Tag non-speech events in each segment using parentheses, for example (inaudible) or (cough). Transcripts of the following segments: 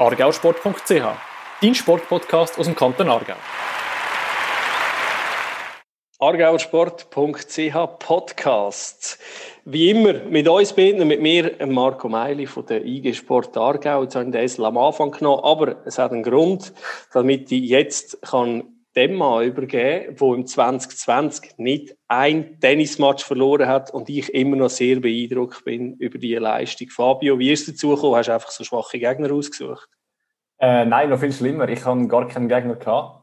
argausport.ch, dein Sportpodcast aus dem Kanton Aargau. argauersport.ch Podcast. Wie immer mit uns beiden, mit mir, Marco Meili von der IG Sport Aargau. Jetzt habe ich den Esel am Anfang genommen, aber es hat einen Grund, damit ich jetzt kann dem Mann übergeben, der im 2020 nicht ein Tennismatch verloren hat und ich immer noch sehr beeindruckt bin über die Leistung. Fabio, wie ist es dazu gekommen? Hast du einfach so schwache Gegner ausgesucht? Äh, nein, noch viel schlimmer. Ich habe gar keinen Gegner gehabt.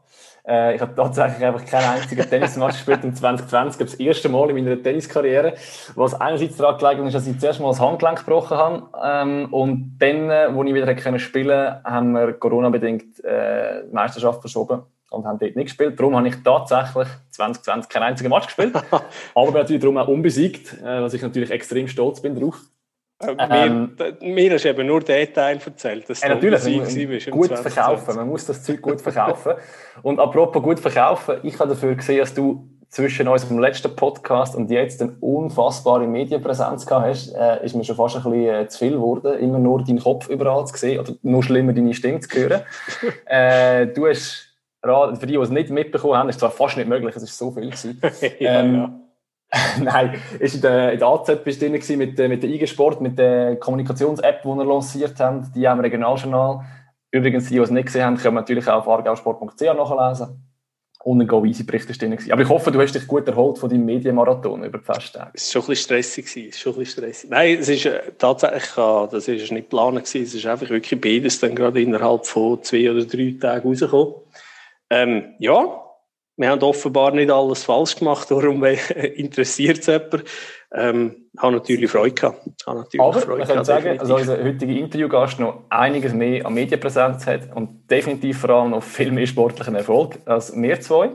Äh, ich habe tatsächlich einfach keinen einzigen (laughs) Tennismatch gespielt im 2020. Das erste Mal in meiner Tenniskarriere. Was einerseits daran gelegen ist, dass ich zuerst mal das Handgelenk gebrochen habe. Ähm, und dann, äh, wo ich wieder spielen konnte, haben wir Corona-bedingt äh, die Meisterschaft verschoben und haben dort nicht gespielt. Darum habe ich tatsächlich 2020 keinen einzigen Match gespielt. (laughs) aber bin natürlich darum auch unbesiegt, äh, was ich natürlich extrem stolz bin drauf. Äh, ähm, mir, mir hast du eben nur den Teil erzählt, dass ja, natürlich, du gut verkaufen. Man muss das Zeug gut verkaufen. Und apropos gut verkaufen, ich habe dafür gesehen, dass du zwischen unserem letzten Podcast und jetzt eine unfassbare Medienpräsenz gehabt hast, äh, ist mir schon fast ein bisschen äh, zu viel geworden, immer nur deinen Kopf überall zu sehen oder nur schlimmer deine Stimme zu hören. (laughs) äh, du hast für die, die es nicht mitbekommen haben, ist zwar fast nicht möglich, es ist so viel gewesen. (laughs) ja, ähm, ja. (laughs) Nein, ist in der, in der AZ bist du drin mit, mit der IG Sport, mit der Kommunikations-App, die wir lanciert haben, die haben wir Regionaljournal. Übrigens, die, die es nicht gesehen haben, können natürlich auch auf argausport.ch nachlesen. Und ein Go-Easy Bericht ist drin. Aber ich hoffe, du hast dich gut erholt von deinem Medienmarathon über die Festtage. Es war schon ein bisschen stressig. Es schon ein bisschen stressig. Nein, es ist äh, tatsächlich, das ist nicht geplant. Es ist einfach wirklich beides dann gerade innerhalb von zwei oder drei Tagen rausgekommen. Ähm, ja, wir haben offenbar nicht alles falsch gemacht, darum (laughs) interessiert es jemand. Ähm, habe natürlich Freude gehabt. Habe natürlich Aber Freude man kann sagen, dass unser heutiger Interviewgast noch einiges mehr an Medienpräsenz hat und definitiv vor allem noch viel mehr sportlichen Erfolg als wir zwei.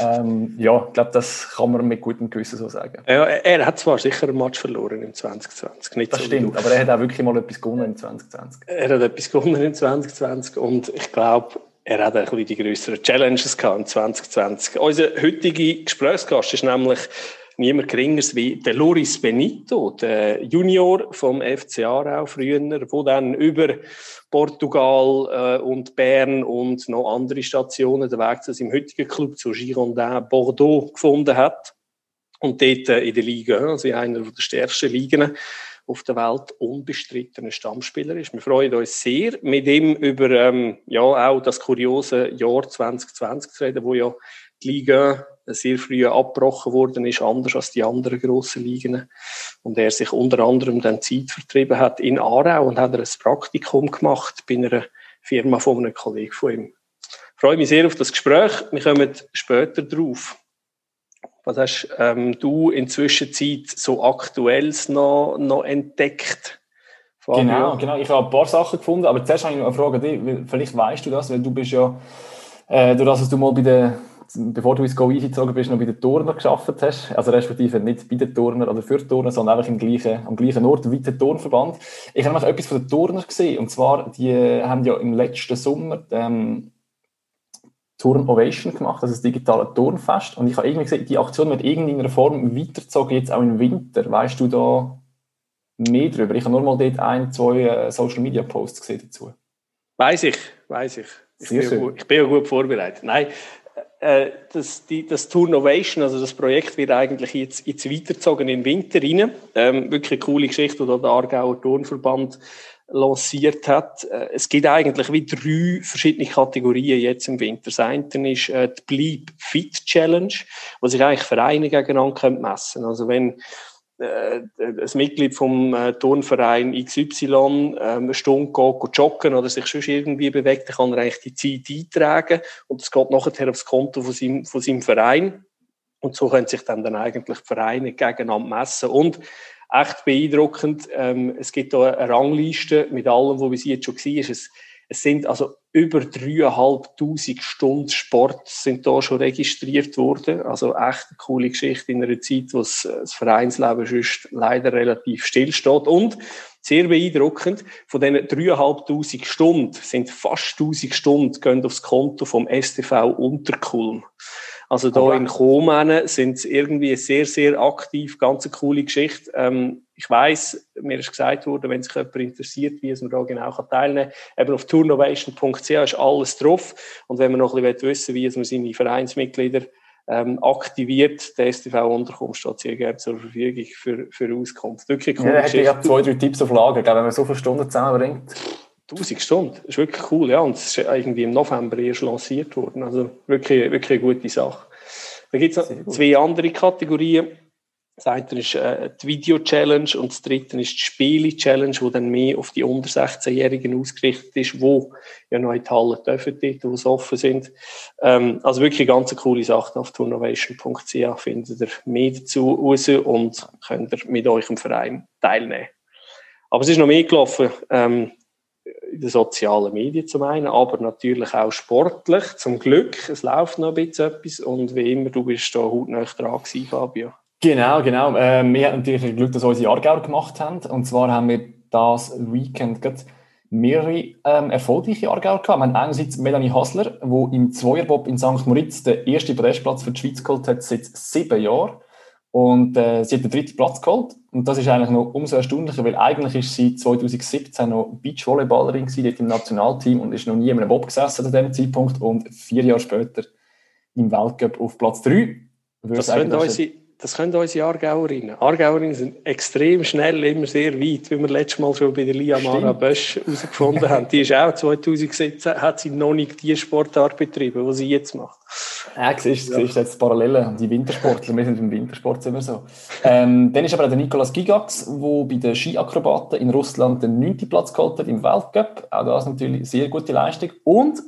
Ähm, ja, ich glaube, das kann man mit gutem Gewissen so sagen. Ja, er hat zwar sicher ein Match verloren im 2020. Nicht das so stimmt, aber er hat auch wirklich mal etwas gewonnen im 2020. Er hat etwas gewonnen im 2020 und ich glaube, er hat ein bisschen die größeren Challenges gehabt in 2020. Unser heutiger Gesprächsgast ist nämlich niemand geringeres wie der Loris Benito, der Junior vom FC Aarau früher, wo dann über Portugal äh, und Bern und noch andere Stationen den Weg zu seinem heutigen Club, zu Girondin Bordeaux, gefunden hat. Und dort äh, in der Liga, also in einer der stärksten Ligen, auf der Welt unbestrittener Stammspieler ist. Wir freuen uns sehr, mit ihm über ähm, ja, auch das kuriose Jahr 2020 zu reden, wo ja die Liga sehr früh abgebrochen worden ist, anders als die anderen grossen Ligen. Und er sich unter anderem dann Zeit vertrieben hat in Aarau und hat ein Praktikum gemacht bei einer Firma von einem Kollegen von ihm. Ich freue mich sehr auf das Gespräch. Wir kommen später drauf. Was hast ähm, du in Zwischenzeit so Aktuelles noch, noch entdeckt? Genau, genau. Ich habe ein paar Sachen gefunden, aber zuerst habe ich noch eine Frage an dich. Vielleicht weißt du das, weil du bist ja, äh, durch das, dass du mal bei der, bevor du ins Go Easy gezogen bist, noch bei den Turner geschafft hast. Also respektive nicht bei den Turner oder für Turner, sondern einfach im gleichen, am gleichen Ort wie der Turnverband. Ich habe noch etwas von den Turner gesehen. Und zwar, die haben ja im letzten Sommer ähm, Turn Ovation gemacht, also das digitale Turnfest. Und ich habe irgendwie gesehen, die Aktion wird irgendeiner Form weitergezogen, jetzt auch im Winter. Weißt du da mehr darüber? Ich habe nur mal dort ein, zwei äh, Social Media Posts gesehen dazu. Weiß ich, weiß ich. Ich Sehr bin, schön. Gut, ich bin ja gut vorbereitet. Nein, äh, das, die, das Tour Ovation, also das Projekt wird eigentlich jetzt, jetzt weitergezogen in den Winter rein. Ähm, wirklich eine coole Geschichte, die der Aargauer Turnverband lanciert hat. Äh, es gibt eigentlich wie drei verschiedene Kategorien jetzt im Winter. Das eine ist äh, die Bleib Fit Challenge, wo sich eigentlich Vereine gegeneinander messen können. Also wenn äh, ein Mitglied vom Turnverein XY äh, eine Stunde geht, joggen oder sich schon irgendwie bewegt, dann kann er eigentlich die Zeit eintragen und es geht nachher aufs Konto von seinem, von seinem Verein. Und so können sich dann, dann eigentlich die Vereine gegeneinander messen. Und echt beeindruckend. Ähm, es gibt da eine Rangliste mit allem, was bis jetzt schon war. Es, es sind also über 3'500 Stunden Sport sind da schon registriert worden. Also echt eine coole Geschichte in einer Zeit, wo das Vereinsleben sonst leider relativ still steht. Und sehr beeindruckend, von diesen 3'500 Stunden sind fast 1000 Stunden gehen aufs Konto vom STV Unterkulm. Also da in Komen sind sie irgendwie sehr, sehr aktiv, ganz eine coole Geschichte. Ähm, ich weiß, mir ist gesagt worden, wenn sich jemand interessiert, wie es man da genau teilnehmen kann, eben auf tournovation.ch ist alles drauf. Und wenn man noch ein bisschen wissen will, wie man seine Vereinsmitglieder ähm, aktiviert, der STV-Unterkunft steht sehr gerne zur Verfügung für, für Auskunft. Wirklich cool. Ja, ich zwei, drei Tipps auf Lager, wenn man so viele Stunden zusammenbringt. 1000 Stunden, das ist wirklich cool, ja. Und es ist irgendwie im November erst lanciert worden. Also wirklich, wirklich eine gute Sache. Dann gibt es noch zwei andere Kategorien. Das eine ist äh, die Video-Challenge und das dritte ist die Spiele-Challenge, wo dann mehr auf die unter 16-Jährigen ausgerichtet ist, wo ja noch in die Halle dürfen, dort, wo sie offen sind. Ähm, also wirklich eine ganz coole Sache. Auf tournovation.ch findet ihr mehr dazu raus und könnt ihr mit euch im Verein teilnehmen. Aber es ist noch mehr gelaufen. Ähm, in den sozialen Medien zum einen, aber natürlich auch sportlich. Zum Glück, es läuft noch ein bisschen etwas und wie immer, du bist da hautnah dran gewesen, Fabio. Genau, genau. Äh, wir hatten natürlich das Glück, dass unsere Aargauer gemacht haben. Und zwar haben wir das Weekend mehrere ähm, erfolgreiche Aargauer gehabt. Wir haben einerseits Melanie Hasler, die im Zweierbob in St. Moritz den ersten Podestplatz für die Schweiz geholt hat seit sieben Jahren. Und äh, sie hat den dritten Platz geholt. Und das ist eigentlich noch umso erstaunlicher, weil eigentlich ist sie 2017 noch Beachvolleyballerin gewesen, dort im Nationalteam und ist noch nie in einem Bob gesessen zu dem Zeitpunkt. Und vier Jahre später im Weltcup auf Platz 3. Das können unsere das können unsere Aargauerinnen. Aargauerinnen sind extrem schnell, immer sehr weit, wie wir letztes Mal schon bei der Lia Mara Bösch herausgefunden haben. Die ist auch 2017, hat sie noch nicht die Sportart betrieben, die sie jetzt macht. Ja, siehst ja. jetzt Parallelen, die Wintersportler, wir sind im Wintersport immer so. Ähm, dann ist aber der Nikolas Gigax, der bei den Skiakrobaten in Russland den 9. Platz geholt hat im Weltcup. Auch das natürlich eine sehr gute Leistung. Und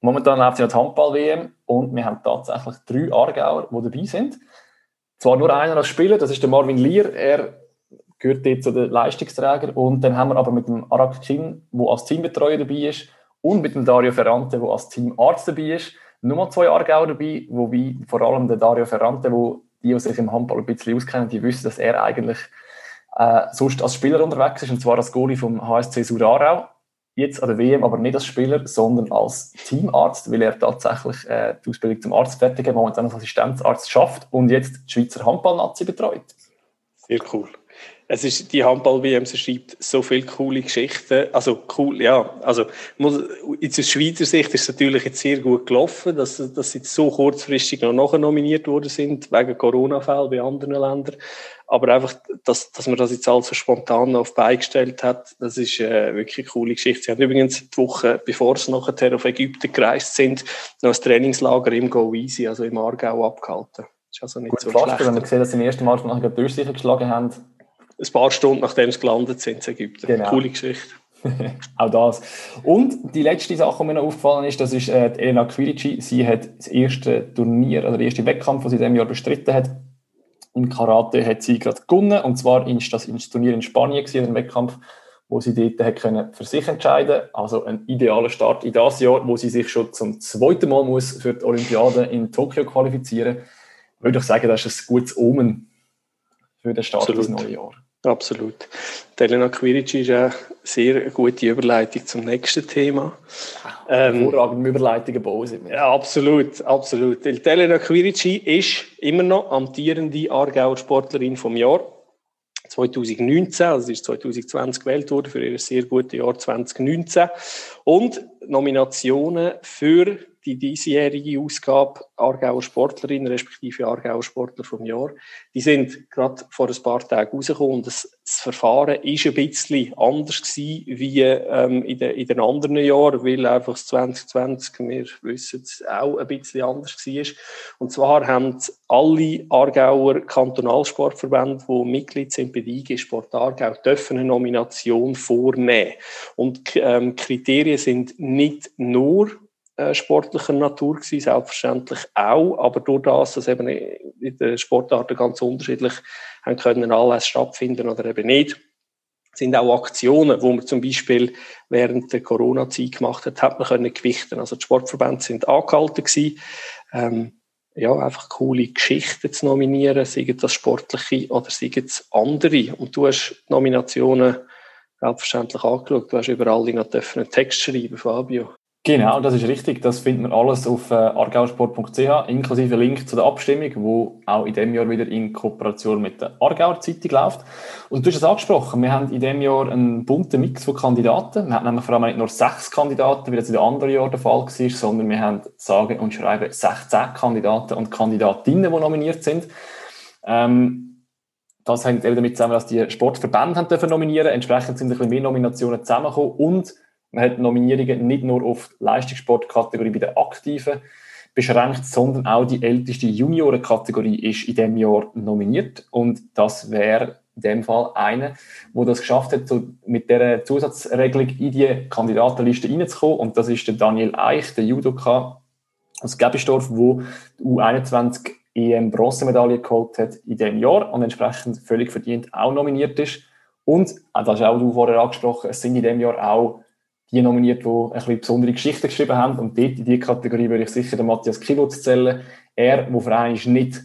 momentan läuft ja die Handball-WM und wir haben tatsächlich drei Aargauer, die dabei sind. Zwar nur einer als Spieler, das ist der Marvin Lier, er gehört jetzt zu den Leistungsträgern. Und dann haben wir aber mit dem Arak Kin, der als Teambetreuer dabei ist, und mit dem Dario Ferrante, der als Teamarzt dabei ist, nur zwei Aargauer dabei, wobei vor allem der Dario Ferrante, wo die, die sich im Handball ein bisschen auskennen, die wissen, dass er eigentlich äh, sonst als Spieler unterwegs ist, und zwar als Goalie vom HSC Surarau jetzt an der WM aber nicht als Spieler, sondern als Teamarzt, weil er tatsächlich äh, die Ausbildung zum Arzt fertig hat, momentan als Assistenzarzt schafft und jetzt die Schweizer Handballnazi betreut. Sehr cool. Es ist, die Handball-WM schreibt so viele coole Geschichten. Also, cool, ja. Also, muss, aus Schweizer Sicht ist es natürlich jetzt sehr gut gelaufen, dass, dass sie so kurzfristig noch nachher nominiert worden sind, wegen Corona-Fällen bei anderen Ländern. Aber einfach, dass, dass man das jetzt alles so spontan auf beigestellt hat, das ist äh, wirklich eine coole Geschichte. Sie haben übrigens die Woche, bevor sie nachher auf Ägypten gereist sind, noch ein Trainingslager im Go Easy, also im Aargau, abgehalten. Das ist also nicht Gut so schlecht. Wenn man gesehen dass sie im ersten Mal nachher Durchsicher geschlagen haben. Ein paar Stunden nachdem sie gelandet sind in Ägypten. Genau. Coole Geschichte. (laughs) auch das. Und die letzte Sache, die mir noch aufgefallen ist, das ist äh, Elena Quirici. Sie hat das erste Turnier, also den ersten Wettkampf, den sie in diesem Jahr bestritten hat, im Karate hat sie gerade gewonnen. Und zwar ist das ein Turnier in Spanien, gewesen, ein Wettkampf, wo sie dort hat können für sich entscheiden Also ein idealer Start in das Jahr, wo sie sich schon zum zweiten Mal muss für die Olympiade in Tokio qualifizieren muss. Würde ich sagen, das ist ein gutes Omen für den Start Absolut. des neuen Jahres. Absolut. Elena Quirici ist eine sehr gute Überleitung zum nächsten Thema. Ähm, Hervorragende Überleitungen bauen sind Ja, absolut, absolut. Elena Quirici ist immer noch amtierende Aargauer Sportlerin vom Jahr. 2019, also ist 2020 gewählt worden für ihr sehr gutes Jahr 2019. Und Nominationen für die diesjährige Ausgabe Aargauer Sportlerin, respektive Aargauer Sportler vom Jahr, die sind gerade vor ein paar Tagen rausgekommen das, das Verfahren ist ein bisschen anders gewesen wie ähm, in, den, in den anderen Jahren, weil einfach das 2020, wir wissen es, auch ein bisschen anders war. Und zwar haben alle Aargauer Kantonalsportverbände, die Mitglied sind bei der IG Sport Aargau, dürfen eine Nomination vornehmen. Und ähm, Kriterien sind nicht nur sportlicher Natur gewesen, selbstverständlich auch, aber durch das, dass eben in den Sportarten ganz unterschiedlich haben können Anlässe stattfinden oder eben nicht, sind auch Aktionen, wo man zum Beispiel während der Corona-Zeit gemacht hat, hat man können gewichten. Also die Sportverbände sind angehalten gewesen, ähm, ja, einfach coole Geschichten zu nominieren, seien das sportliche oder seien es andere. Und du hast Nominationen selbstverständlich angeschaut. Du hast überall noch einen Text schreiben, Fabio. Genau, das ist richtig. Das findet man alles auf äh, argausport.ch, inklusive Link zu der Abstimmung, wo auch in dem Jahr wieder in Kooperation mit der Argauer Zeitung läuft. Und du hast es angesprochen, wir haben in dem Jahr einen bunten Mix von Kandidaten. Wir haben nämlich vor allem nicht nur sechs Kandidaten, wie das in den anderen Jahren der Fall war, sondern wir haben sage und schreiben 16 Kandidaten und Kandidatinnen, die nominiert sind. Ähm, das hängt eben damit zusammen, dass die Sportverbände haben dürfen nominieren. Entsprechend sind ein bisschen mehr Nominationen zusammengekommen und man hat Nominierungen nicht nur auf Leistungssportkategorie bei den Aktiven beschränkt, sondern auch die älteste Juniorenkategorie ist in diesem Jahr nominiert. Und das wäre in dem Fall eine, wo das geschafft hat, so mit der Zusatzregelung in die Kandidatenliste reinzukommen. Und das ist der Daniel Eich, der Judoka aus Gebisdorf, wo die U21 EM Bronzemedaille geholt hat in diesem Jahr und entsprechend völlig verdient auch nominiert ist. Und, äh, das hast auch du vorher angesprochen, es sind in diesem Jahr auch die nominiert, die ein bisschen besondere Geschichten geschrieben haben. Und dort in diese Kategorie würde ich sicher den Matthias Kiewitz zählen. Er, der Verein ist nicht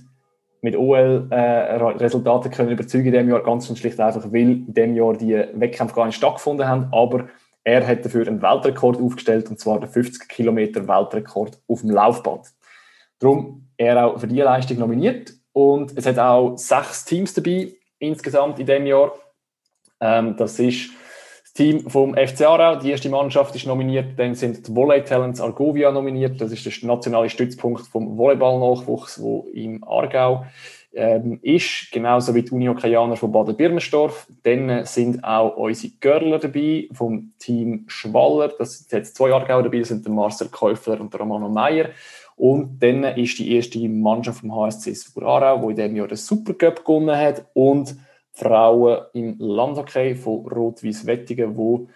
mit OL-Resultaten äh, können überzeugen in diesem Jahr, ganz und schlicht einfach, weil in diesem Jahr die Wettkämpfe gar nicht stattgefunden haben. Aber er hat dafür einen Weltrekord aufgestellt, und zwar den 50 Kilometer Weltrekord auf dem Laufband. Darum er auch für diese Leistung nominiert. Und es hat auch sechs Teams dabei insgesamt in diesem Jahr. Ähm, das ist Team vom FC Aarau, die erste Mannschaft ist nominiert. Dann sind die Volley Talents Argovia nominiert. Das ist der nationale Stützpunkt vom Volleyball-Nachwuchs, wo im Aargau ähm, ist. Genauso wie die Unihockeyaner von Baden-Birmenstorf. Dann sind auch unsere Görler dabei vom Team Schwaller. Das sind jetzt zwei Aargau dabei. Das sind der Marcel Käufler und der Romano Meyer. Und dann ist die erste Mannschaft vom HSC Aarau, die in diesem Jahr den Supercup gewonnen hat. Und Frauen im Landhockey von Rot-Weiß Wettigen, die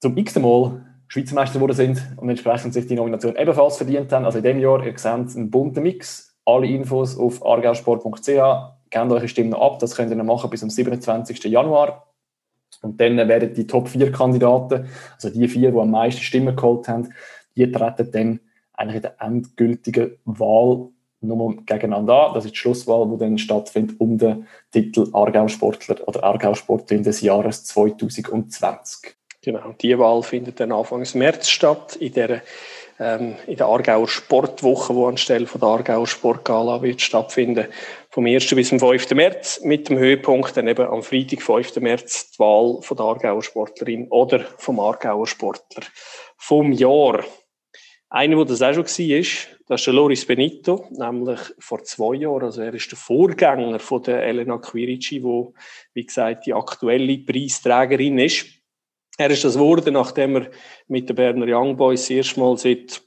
zum x Mal Schweizer Meister geworden sind und entsprechend sich die Nomination ebenfalls verdient haben. Also in diesem Jahr, ihr seht einen bunten Mix. Alle Infos auf argausport.ch. Gebt eure Stimme noch ab, das könnt ihr noch machen bis zum 27. Januar. Und dann werden die Top 4 Kandidaten, also die vier, die am meisten Stimmen geholt haben, die treten dann eigentlich in der endgültigen Wahl nochmal gegeneinander an. Das ist die Schlusswahl, die dann stattfindet um den Titel Aargau-Sportler oder Aargau-Sportlerin des Jahres 2020. Genau, die Wahl findet dann Anfang März statt, in der, ähm, in der Aargauer Sportwoche, die anstelle von der Aargauer Sportgala wird stattfinden. Vom 1. bis zum 5. März mit dem Höhepunkt dann eben am Freitag, 5. März, die Wahl von der Aargauer Sportlerin oder vom Aargauer Sportler vom Jahr. Einer, der das auch schon war, das ist der Loris Benito, nämlich vor zwei Jahren. Also er ist der Vorgänger von der Elena Quirici, wo wie gesagt die aktuelle Preisträgerin ist. Er ist das geworden, nachdem er mit den Berner Young Boys erstmal seit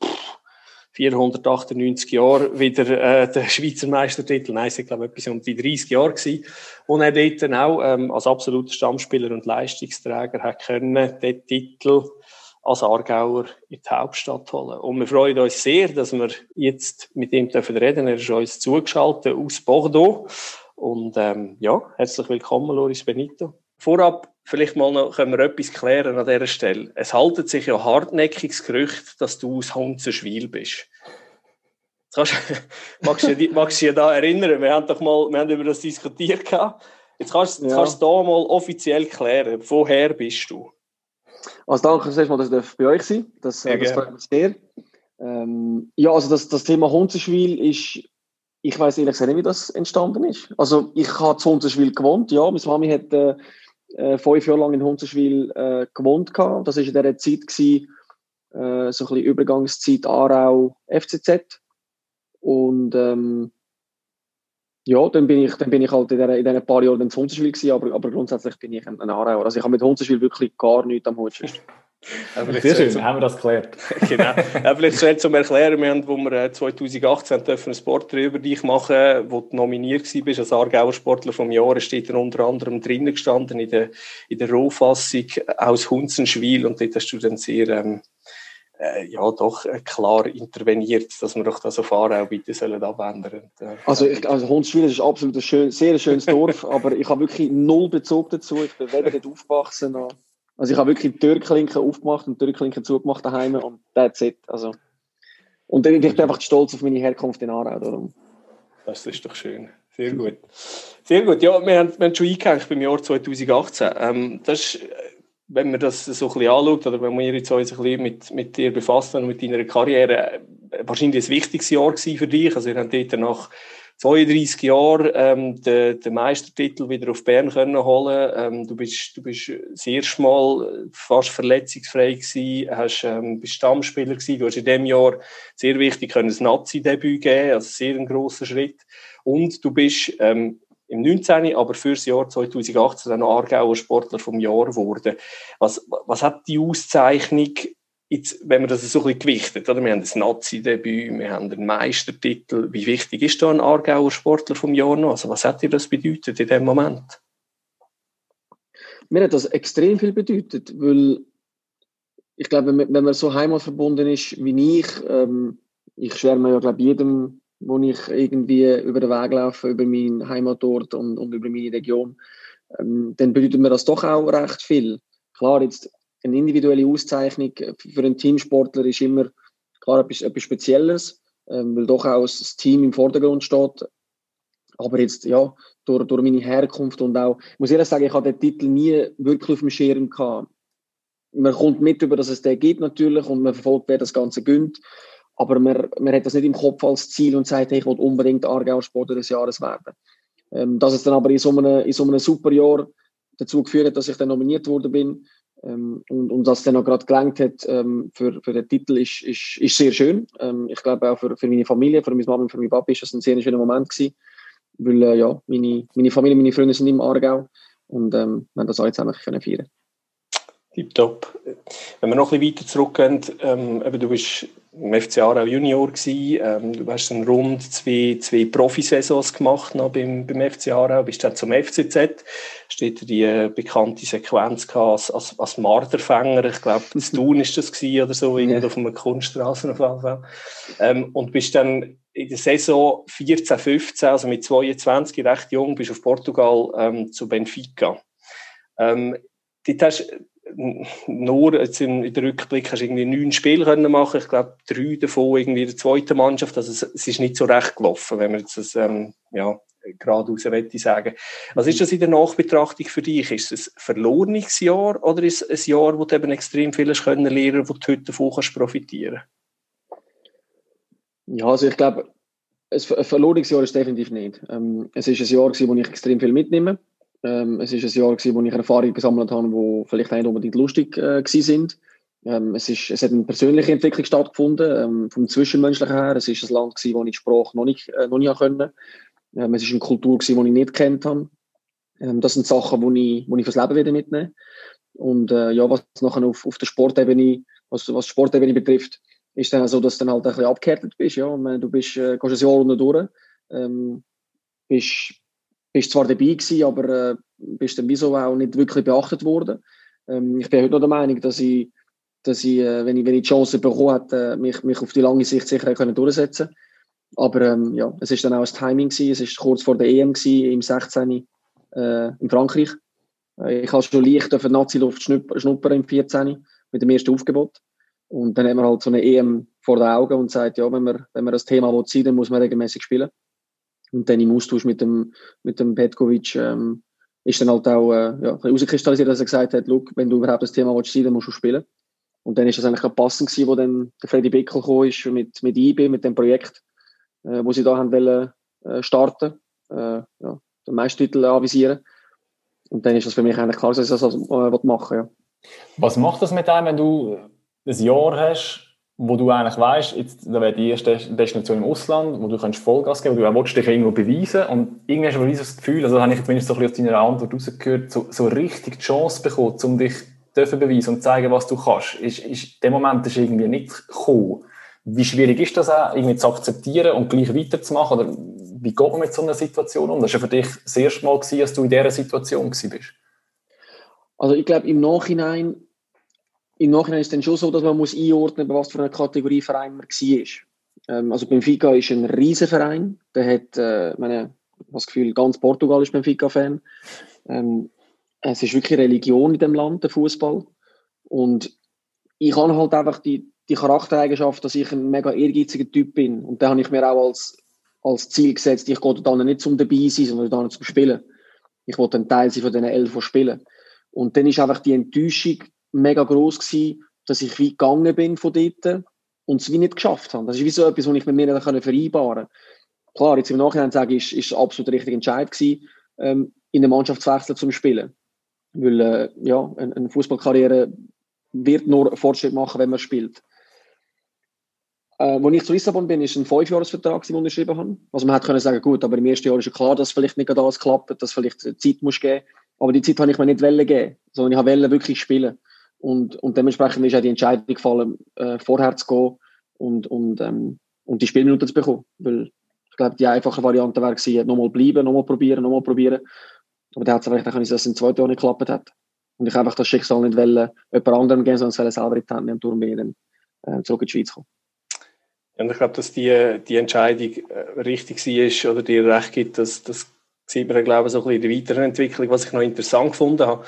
498 Jahren wieder äh, den Schweizer Meistertitel, nein, ich glaube etwas um die 30 Jahre gewesen, und er dort dann auch ähm, als absoluter Stammspieler und Leistungsträger hat können den Titel als Aargauer in die Hauptstadt holen. Und wir freuen uns sehr, dass wir jetzt mit ihm dürfen reden. Er ist uns zugeschaltet aus Bordeaux. Und ähm, ja, herzlich willkommen, Loris Benito. Vorab vielleicht mal noch können wir etwas klären an dieser Stelle. Es haltet sich ja hartnäckiges Gerücht, dass du aus Hunzenschwil bist. Kannst, (laughs) magst, du dich, magst du dich da erinnern? Wir haben doch mal wir haben über das diskutiert. Jetzt kannst, jetzt ja. kannst du da mal offiziell klären. Woher bist du? Also danke sehr mal, dass ich bei euch sein Das, äh, das freut mich sehr. Ähm, ja, also das, das Thema Hunzenschwil ist, ich weiß ehrlich gesagt nicht, wie das entstanden ist. Also ich habe zu Hunzenschwil gewohnt, ja. Meine Mami hat äh, äh, fünf Jahre lang in Hunzenschwil äh, gewohnt. Gehabt. Das war in dieser Zeit, gewesen, äh, so ein bisschen Übergangszeit Aarau, FCZ. Und ähm, ja, dann bin ich, dann bin ich halt in diesen, in diesen paar Jahren in Hunzenschwil gewesen, aber, aber grundsätzlich bin ich ein, ein Aarauer. Also ich habe mit Hunzenschwil wirklich gar nichts am Hut. (laughs) Sehr schön, zum, haben wir das geklärt. (laughs) genau. Ja, vielleicht schnell zum Erklären, wir haben, wo wir 2018 äh, dürfen ein Sport über dich machen, wo du nominiert warst als Aargauer Sportler vom Jahr, steht er unter anderem drinnen gestanden in der, in der Rohfassung aus Hunzenschwil und dort hast du dann sehr ähm, äh, ja doch äh, klar interveniert, dass wir doch das auf Aarau bitte sollen abändern. Äh, also, ich, also Hundsschwil ist absolut ein schön, sehr schönes Dorf, (laughs) aber ich habe wirklich null Bezug dazu. Ich bin weder dort aufgewachsen noch. Also ich habe wirklich die Türklinken aufgemacht und die Türklinken zugemacht daheim und that's it. Also, und ich bin einfach stolz auf meine Herkunft in Aarau. Darum. Das ist doch schön. Sehr gut. Sehr gut. Ja, wir haben, wir haben schon eingehängt beim Jahr 2018. Ähm, das ist wenn man das so ein bisschen anschaut, oder wenn wir jetzt uns ein bisschen mit, mit dir befassen und mit deiner Karriere, wahrscheinlich ein wichtiges Jahr für dich. Also, ihr habt dort nach 32 Jahren ähm, den, den Meistertitel wieder auf Bern können holen. Ähm, du bist, du bist das erste Mal fast verletzungsfrei gewesen, hast, ähm, bist Stammspieler gewesen. Du hast in dem Jahr sehr wichtig können ein Nazi-Debüt geben, also sehr ein grosser Schritt. Und du bist ähm, im 19., aber fürs Jahr 2018 dann Aargauer Sportler vom Jahr geworden. Was, was hat die Auszeichnung jetzt, wenn man das so ein bisschen gewichtet, oder? Wir haben das Nazi-Debüt, wir haben den Meistertitel. Wie wichtig ist da ein Aargauer Sportler vom Jahr noch? Also was hat dir das bedeutet in dem Moment? Mir hat das extrem viel bedeutet, weil ich glaube, wenn man so heimatverbunden ist wie ich, ähm, ich schwärme ja, glaube jedem wo ich irgendwie über den Weg laufe, über meinen Heimatort und, und über meine Region, ähm, dann bedeutet mir das doch auch recht viel. Klar, jetzt eine individuelle Auszeichnung für einen Teamsportler ist immer klar etwas, etwas Spezielles, ähm, weil doch auch das Team im Vordergrund steht. Aber jetzt, ja, durch, durch meine Herkunft und auch, ich muss ehrlich sagen, ich habe den Titel nie wirklich auf dem Schirm gehabt. Man kommt mit über, dass es den gibt natürlich und man verfolgt, wer das Ganze gönnt. Aber man, man hat das nicht im Kopf als Ziel und sagt, hey, ich will unbedingt Aargauer Sportler des Jahres werden. Ähm, dass es dann aber in so einem, in so einem super dazu geführt hat, dass ich dann nominiert worden bin ähm, und, und dass es dann auch gerade gelangt hat ähm, für, für den Titel, ist, ist, ist sehr schön. Ähm, ich glaube auch für, für meine Familie, für meine Mama und für meinen Papa ist das ein sehr schöner Moment gewesen, weil äh, ja, meine, meine Familie, meine Freunde sind im Aargau und ähm, wir haben das alle zusammen können feiern Tipptopp. Wenn wir noch ein bisschen weiter zurückgehen, ähm, eben, du bist im FC Aarau Junior gewesen, ähm, du hast dann rund zwei, zwei Profisaisons gemacht noch beim, beim FC Aarau, bist dann zum FCZ, steht die äh, bekannte Sequenz als, als, als Marderfänger, ich glaube, das (laughs) Tun ist das gewesen oder so, irgendwo ja. auf einer Kunststraße auf jeden Fall. Ähm, und bist dann in der Saison 14, 15, also mit 22, recht jung, bist auf Portugal ähm, zu Benfica. Ähm, dort hast nur jetzt in, der Rückblick hast du irgendwie neun Spiele können machen. Ich glaube, drei davon irgendwie in der zweiten Mannschaft. Also es, es ist nicht so recht gelaufen, wenn man jetzt das, ähm, ja, geradeaus möchte sagen. Was ist das in der Nachbetrachtung für dich? Ist es ein verlorenes Jahr oder ist es ein Jahr, wo du eben extrem vieles können lernen, wo du heute davon kannst profitieren? Ja, also ich glaube, ein verlorenes Jahr ist definitiv nicht. Ähm, es ist ein Jahr, wo ich extrem viel mitnehme. Ähm, es ist ein Jahr, gewesen, wo ich Erfahrungen gesammelt habe, die vielleicht nicht unbedingt lustig äh, sind. Ähm, es, ist, es hat eine persönliche Entwicklung stattgefunden, ähm, vom Zwischenmenschlichen her. Es ist ein Land, gewesen, wo ich die Sprache noch nicht, äh, noch nicht können. Ähm, es ist eine Kultur, gewesen, die ich nicht kennt habe. Ähm, das sind Sachen, die ich, ich fürs Leben wieder mitnehme. Und äh, ja, was nachher auf, auf der Sportebene, was, was Sportebene betrifft, ist dann so, dass du dann halt ein bisschen abgehärtet bist. Ja? meine, du bist, äh, gehst ein Jahr unten durch, ähm, bist bist zwar dabei gewesen, aber äh, bist dann wieso auch nicht wirklich beachtet worden. Ähm, ich bin heute noch der Meinung, dass ich, dass ich, äh, wenn ich, wenn ich die Chance bekommen hätte, äh, mich, mich auf die lange Sicht sicher können durchsetzen Aber ähm, ja, es ist dann auch ein Timing gewesen. Es ist kurz vor der EM gewesen, im 16. Äh, in Frankreich. Äh, ich habe schon leicht auf Nazi-Luft schnuppern im 14. mit dem ersten Aufgebot. Und dann haben wir halt so eine EM vor den Augen und sagt, ja, wenn man, wenn man das Thema will, dann muss man regelmäßig spielen. Und dann im Austausch mit dem, mit dem Petkovic ähm, ist dann halt auch äh, ja, herauskristallisiert, dass er gesagt hat, wenn du überhaupt das Thema willst, dann musst du spielen. Und dann ist das eigentlich auch passend gewesen, wo dann der Freddy Bickel ist mit, mit IB, mit dem Projekt, äh, wo sie da haben wollen, äh, starten, äh, ja, den Meistertitel anvisieren. Und dann ist das für mich eigentlich klar, dass ich das äh, machen ja. Was macht das mit einem, wenn du ein Jahr hast, wo du eigentlich weißt, jetzt da wäre die erste Destination im Ausland, wo du kannst Vollgas geben, wo du auch willst, dich irgendwo beweisen und irgendwie hast du das Gefühl, also habe ich zumindest so ein bisschen aus deiner Antwort rausgehört, so, so richtig die Chance bekommen, um dich dürfen beweisen und zeigen, was du kannst. Ist, ist, der Moment ist irgendwie nicht gekommen. Wie schwierig ist das auch, irgendwie zu akzeptieren und gleich weiterzumachen? Oder wie geht man mit so einer Situation um? Das war ja für dich das erste Mal, dass du in dieser Situation bist. Also ich glaube, im Nachhinein im Nachhinein ist es dann schon so, dass man muss einordnen muss, was für eine Kategorie Verein man war. Ähm, also Benfica ist ein Riesenverein. Der hat, äh, meine, das Gefühl, ganz Portugal ist Benfica-Fan. Ähm, es ist wirklich Religion in dem Land, der Fußball. Und ich habe halt einfach die, die Charaktereigenschaft, dass ich ein mega ehrgeiziger Typ bin. Und da habe ich mir auch als, als Ziel gesetzt, ich gehe da nicht zum dabei sein, sondern da zum Spielen. Ich wollte ein Teil sein von diesen elf, die spielen. Und dann ist einfach die Enttäuschung mega groß gewesen, dass ich wie gegangen bin von dort und es wie nicht geschafft habe. Das ist wie so etwas, was ich mit mir nicht vereinbaren konnte. Klar, jetzt im Nachhinein sagen, ist, ist absolut der richtige Entscheid gewesen, ähm, in der Mannschaft zu wechseln zum Spielen. Weil, äh, ja, eine, eine Fußballkarriere wird nur Fortschritt machen, wenn man spielt. Äh, als ich zu Lissabon bin, ist ein Fünfjahresvertrag, den ich unterschrieben habe. Also man hätte können sagen, gut, aber im ersten Jahr ist ja klar, dass vielleicht nicht alles klappt, dass vielleicht Zeit muss geben. Aber die Zeit habe ich mir nicht wollen geben, sondern ich wollte wirklich spielen. Und, und dementsprechend ist auch die Entscheidung gefallen, äh, vorher zu gehen und, und, ähm, und die Spielminuten zu bekommen. Weil ich glaube, die einfache Variante wäre gewesen, nochmal bleiben, nochmal probieren, nochmal probieren. Aber der hat es vielleicht können, dass es in zwei Jahren nicht geklappt hat. Und ich einfach das Schicksal nicht wollen, jemand anderem geben, sondern es selber in die Hand nehmen und darum dann äh, zurück in die Schweiz kommen. Und ich glaube, dass die, die Entscheidung äh, richtig war oder dir recht gibt, dass das sieht man, glaube ich, so ein bisschen in der weiteren Entwicklung, was ich noch interessant gefunden habe.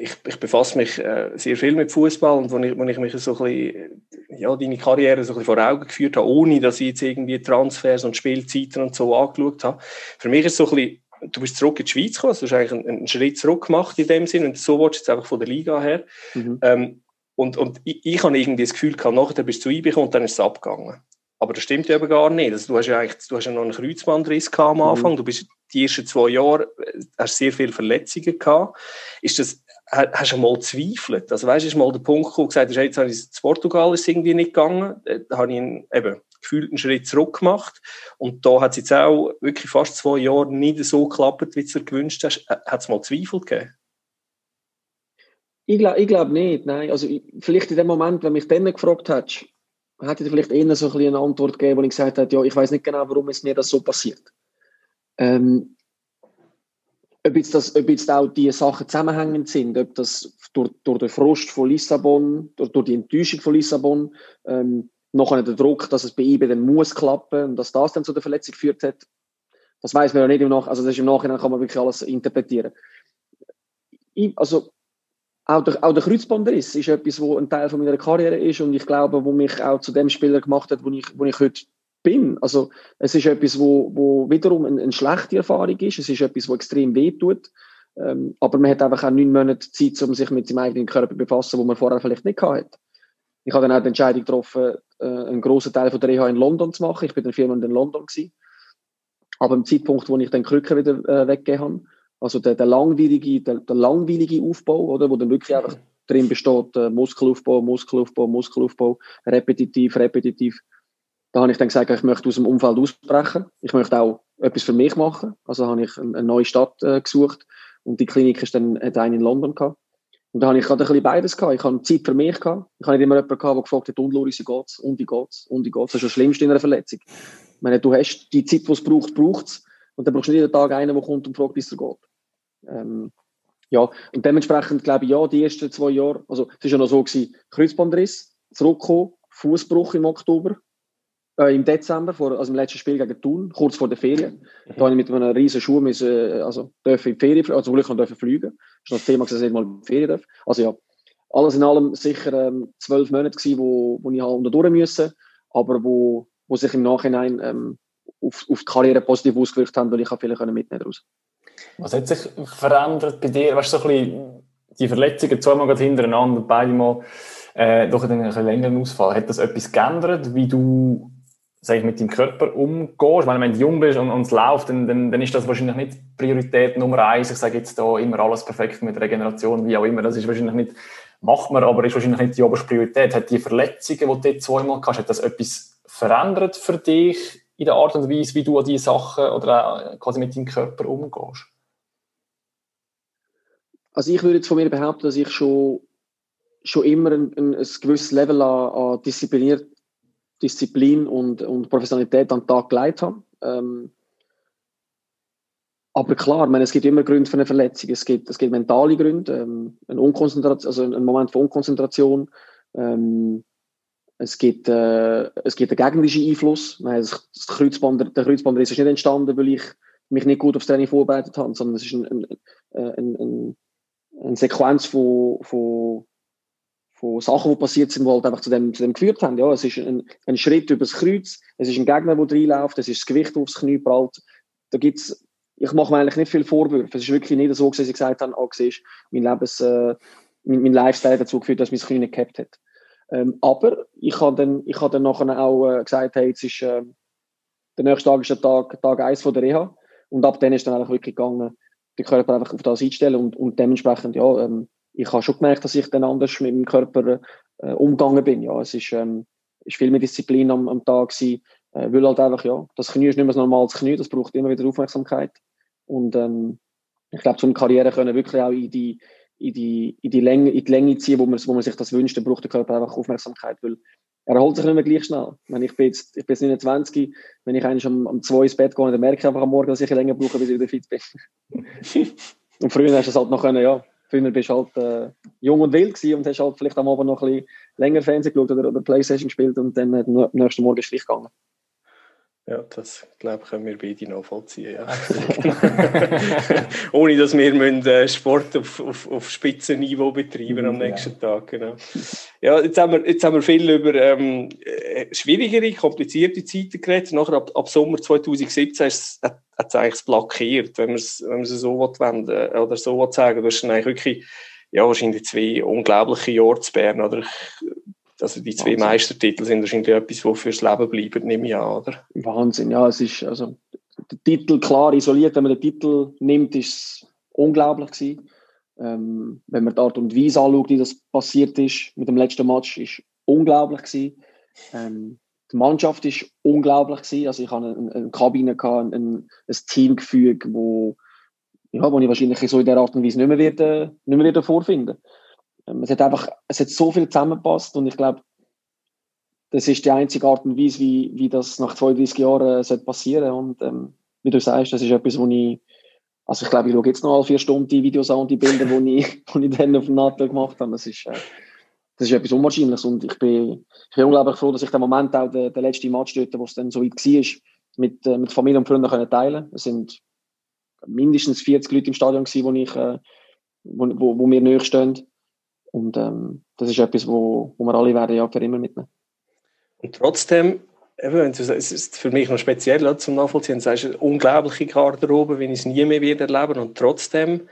Ich, ich befasse mich äh, sehr viel mit Fußball und wenn ich, wenn ich mich so ein bisschen, ja, deine Karriere so ein bisschen vor Augen geführt habe, ohne dass ich jetzt irgendwie Transfers und Spielzeiten und so angeschaut habe. Für mich ist es so ein bisschen, du bist zurück in die Schweiz gekommen, also du hast eigentlich einen, einen Schritt zurück gemacht in dem Sinn, und so willst jetzt einfach von der Liga her. Mhm. Ähm, und, und ich, ich habe irgendwie das Gefühl gehabt, nachher bist du zu IB und dann ist es abgegangen. Aber das stimmt ja eben gar nicht. Also, du hast ja eigentlich, du hast ja noch einen Kreuzbandriss am mhm. Anfang. Mhm. Du bist die ersten zwei Jahre, äh, hast sehr viele Verletzungen gehabt. Ist das, hast du mal zweifelt? Also, weißt du, ist mal der Punkt gekommen, gesagt hast, hey, jetzt habe ich zu Portugal ist irgendwie nicht gegangen. Äh, da habe ich einen, eben, gefühlt einen Schritt zurück gemacht. Und da hat es jetzt auch wirklich fast zwei Jahre nicht so geklappt, wie du dir gewünscht hast. Hat es mal Zweifel gegeben? Ich glaube glaub nicht, nein. Also, vielleicht in dem Moment, wenn mich dann gefragt hättest, hätte ich vielleicht eher so ein eine Antwort gegeben, wo ich gesagt habe, ja, ich weiß nicht genau, warum es mir das so passiert. Ähm, ob, jetzt das, ob jetzt auch die Sachen zusammenhängend sind, ob das durch, durch den Frust von Lissabon, durch, durch die Enttäuschung von Lissabon, ähm, nachher der Druck, dass es bei IB dann muss klappen und dass das dann zu der Verletzung geführt hat, das weiß man ja nicht im Nachhinein, also das ist im Nachhinein kann man wirklich alles interpretieren. Ich, also auch der, auch der Kreuzbandriss ist etwas, wo ein Teil von meiner Karriere ist und ich glaube, wo mich auch zu dem Spieler gemacht hat, wo ich, wo ich heute bin. Also es ist etwas, wo, wo wiederum eine, eine schlechte Erfahrung ist. Es ist etwas, wo extrem weh tut. Ähm, aber man hat einfach auch neun Monate Zeit, um sich mit seinem eigenen Körper zu befassen, wo man vorher vielleicht nicht hatte. Ich habe dann auch die Entscheidung getroffen, äh, einen grossen Teil von der Reha in London zu machen. Ich bin dann vier Monate in London gewesen. Aber am Zeitpunkt, wo ich dann Krücken wieder äh, weggegeben habe, also der, der, langwierige, der, der langwierige Aufbau, oder, wo dann wirklich einfach drin besteht, äh, Muskelaufbau, Muskelaufbau, Muskelaufbau, repetitiv, repetitiv. Da habe ich dann gesagt, ich möchte aus dem Umfeld ausbrechen. Ich möchte auch etwas für mich machen. Also habe ich eine, eine neue Stadt äh, gesucht und die Klinik ist dann hat einen in London gehabt. Und da habe ich gerade ein bisschen beides gehabt. Ich habe Zeit für mich gehabt. Ich habe nicht immer jemanden gehabt, der gefragt hat, und Loris, wie geht's? Und wie geht's? Und wie geht's? Das ist das Schlimmste in einer Verletzung. Ich meine, du hast die Zeit, die es braucht, braucht es. Und dann brauchst du nicht jeden Tag einen, der kommt und fragt, wie es dir geht. Ähm, ja, und dementsprechend glaube ich, ja, die ersten zwei Jahre, also es war ja noch so gewesen, Kreuzbandriss, zurückgekommen, Fußbruch im Oktober, äh, im Dezember, vor, also im letzten Spiel gegen Thun, kurz vor der Ferien. Mhm. Da habe ich mit einem riesen Schuh müssen, äh, also dürfen in die Ferien, also Glück dürfen fliegen. Das ist noch das Thema, dass ich nicht mal in die Ferien darf. Also ja, alles in allem sicher ähm, zwölf Monate gewesen, wo, wo ich halt unter müssen, aber wo, wo sich im Nachhinein ähm, auf, auf die Karriere positiv ausgewirkt haben, weil ich auch viele mitnehmen daraus. Was hat sich verändert bei dir? Weißt du, so ein bisschen die Verletzungen zweimal hintereinander, beide Mal äh, durch einen, längeren Ausfall. Hat das etwas geändert, wie du sag ich, mit deinem Körper umgehst? Weil wenn du jung bist und, und es läuft, dann, dann, dann ist das wahrscheinlich nicht Priorität Nummer eins. Ich sage jetzt da immer alles perfekt mit Regeneration, wie auch immer. Das ist wahrscheinlich nicht, macht man, aber ist wahrscheinlich nicht die oberste Priorität. Hat die Verletzungen, die du dort zweimal hast, hat das etwas verändert für dich in der Art und Weise, wie du an diese Sachen oder quasi mit deinem Körper umgehst? Also ich würde jetzt von mir behaupten, dass ich schon, schon immer ein, ein, ein gewisses Level an, an Diszipliniert, Disziplin und, und Professionalität an den Tag gelegt habe. Ähm, aber klar, meine, es gibt immer Gründe für eine Verletzung. Es gibt, es gibt mentale Gründe, ähm, ein also ein Moment von Unkonzentration. Ähm, es gibt, äh, es gibt einen gegnerischen Einfluss. Das Kreuzband, der Kreuzbandriss ist nicht entstanden, weil ich mich nicht gut aufs Training vorbereitet habe, sondern es ist ein, ein, ein, ein, eine Sequenz von, von, von Sachen, die passiert sind, die halt einfach zu dem, zu dem geführt haben. Ja, es ist ein, ein Schritt übers Kreuz, es ist ein Gegner, der reinläuft, es ist das Gewicht aufs Knie prallt. Da gibt es ich mache mir eigentlich nicht viel Vorwürfe. Es ist wirklich nicht so, dass ich gesagt habe, oh, siehst, mein Lebens, äh, mein, mein Lifestyle dazu geführt, dass mein Kind nicht gehabt hat. Ähm, aber ich habe dann, ich habe dann nachher auch äh, gesagt, hey, jetzt ist, äh, der nächste Tag ist der Tag, Tag 1 von der Reha. Und ab dann ist dann eigentlich wirklich gegangen, den Körper einfach auf das einstellen und, und dementsprechend, ja, ähm, ich habe schon gemerkt, dass ich dann anders mit dem Körper äh, umgegangen bin. Ja, es ist, ähm, ist viel mehr Disziplin am, am Tag gewesen, äh, weil halt einfach, ja, das Knie ist nicht mehr das normales Knie, das braucht immer wieder Aufmerksamkeit. Und ähm, ich glaube, zum Karriere können wirklich auch in die, in die, in die, Länge, in die Länge ziehen, wo man, wo man sich das wünscht, dann braucht der Körper einfach Aufmerksamkeit, weil er erholt sich nicht mehr gleich schnell. Wenn ich bin jetzt, ich bin jetzt 29, wenn ich eigentlich am, am 2 ins Bett gehe, dann merke ich einfach am Morgen, dass ich länger brauche, bis ich wieder fit bin. (laughs) und früher hast du es halt noch können, ja, früher bist du halt äh, jung und wild gewesen und hast halt vielleicht am Abend noch ein bisschen länger Fernsehen geschaut oder, oder Playstation gespielt und dann äh, am nächsten Morgen ist es gegangen. Ja, das glaube ich, können wir beide nachvollziehen. Ja. (laughs) Ohne dass wir müssen, äh, Sport auf, auf, auf Spitzenniveau betreiben am nächsten ja. Tag. Genau. Ja, jetzt haben wir, jetzt haben wir viel über ähm, äh, schwierigere, komplizierte Zeiten geredet. Nachher ab, ab Sommer 2017 hat es eigentlich blockiert, wenn man es wenn so wenden äh, oder so sagen. Du hast eigentlich wirklich ja, wahrscheinlich zwei unglaubliche Jahre zu Bern. Oder? Also die zwei Wahnsinn. Meistertitel sind wahrscheinlich etwas, wo fürs Leben bleibt, nehme ich an, oder? Wahnsinn, ja, es ist, also, der Titel klar isoliert, wenn man den Titel nimmt, ist es unglaublich gewesen. Ähm, wenn man die Art und Weise anschaut, wie das passiert ist mit dem letzten Match, ist unglaublich gewesen. Ähm, die Mannschaft ist unglaublich gewesen. Also ich hatte eine, eine Kabine, gehabt, ein, ein Teamgefüge, wo, ja, wo ich wahrscheinlich so in der Art und Weise nicht mehr, werde, nicht mehr wieder vorfinden ähm, es hat einfach, es hat so viel zusammengepasst und ich glaube, das ist die einzige Art und Weise, wie, wie das nach 32 Jahren äh, passieren Und ähm, wie du sagst, das ist etwas, wo ich, also ich glaube, ich schaue jetzt noch alle vier Stunden die Videos an und die Bilder, die ich, (laughs) ich dann auf dem NATO gemacht habe. Das ist, äh, das ist etwas Unwahrscheinliches und ich bin, ich bin unglaublich froh, dass ich den Moment auch, der, der letzte Match dort, wo es dann so weit war, mit, äh, mit Familie und Freunden können teilen Es sind mindestens 40 Leute im Stadion gewesen, wo, ich, äh, wo, wo, wo mir näher stehen. Und ähm, das ist etwas, wo, wo wir alle werden ja für immer mitnehmen. Und trotzdem, eben, es ist für mich noch speziell zum Nachvollziehen, es ist eine unglaubliche Garderobe, wenn ich es nie mehr wieder erleben und trotzdem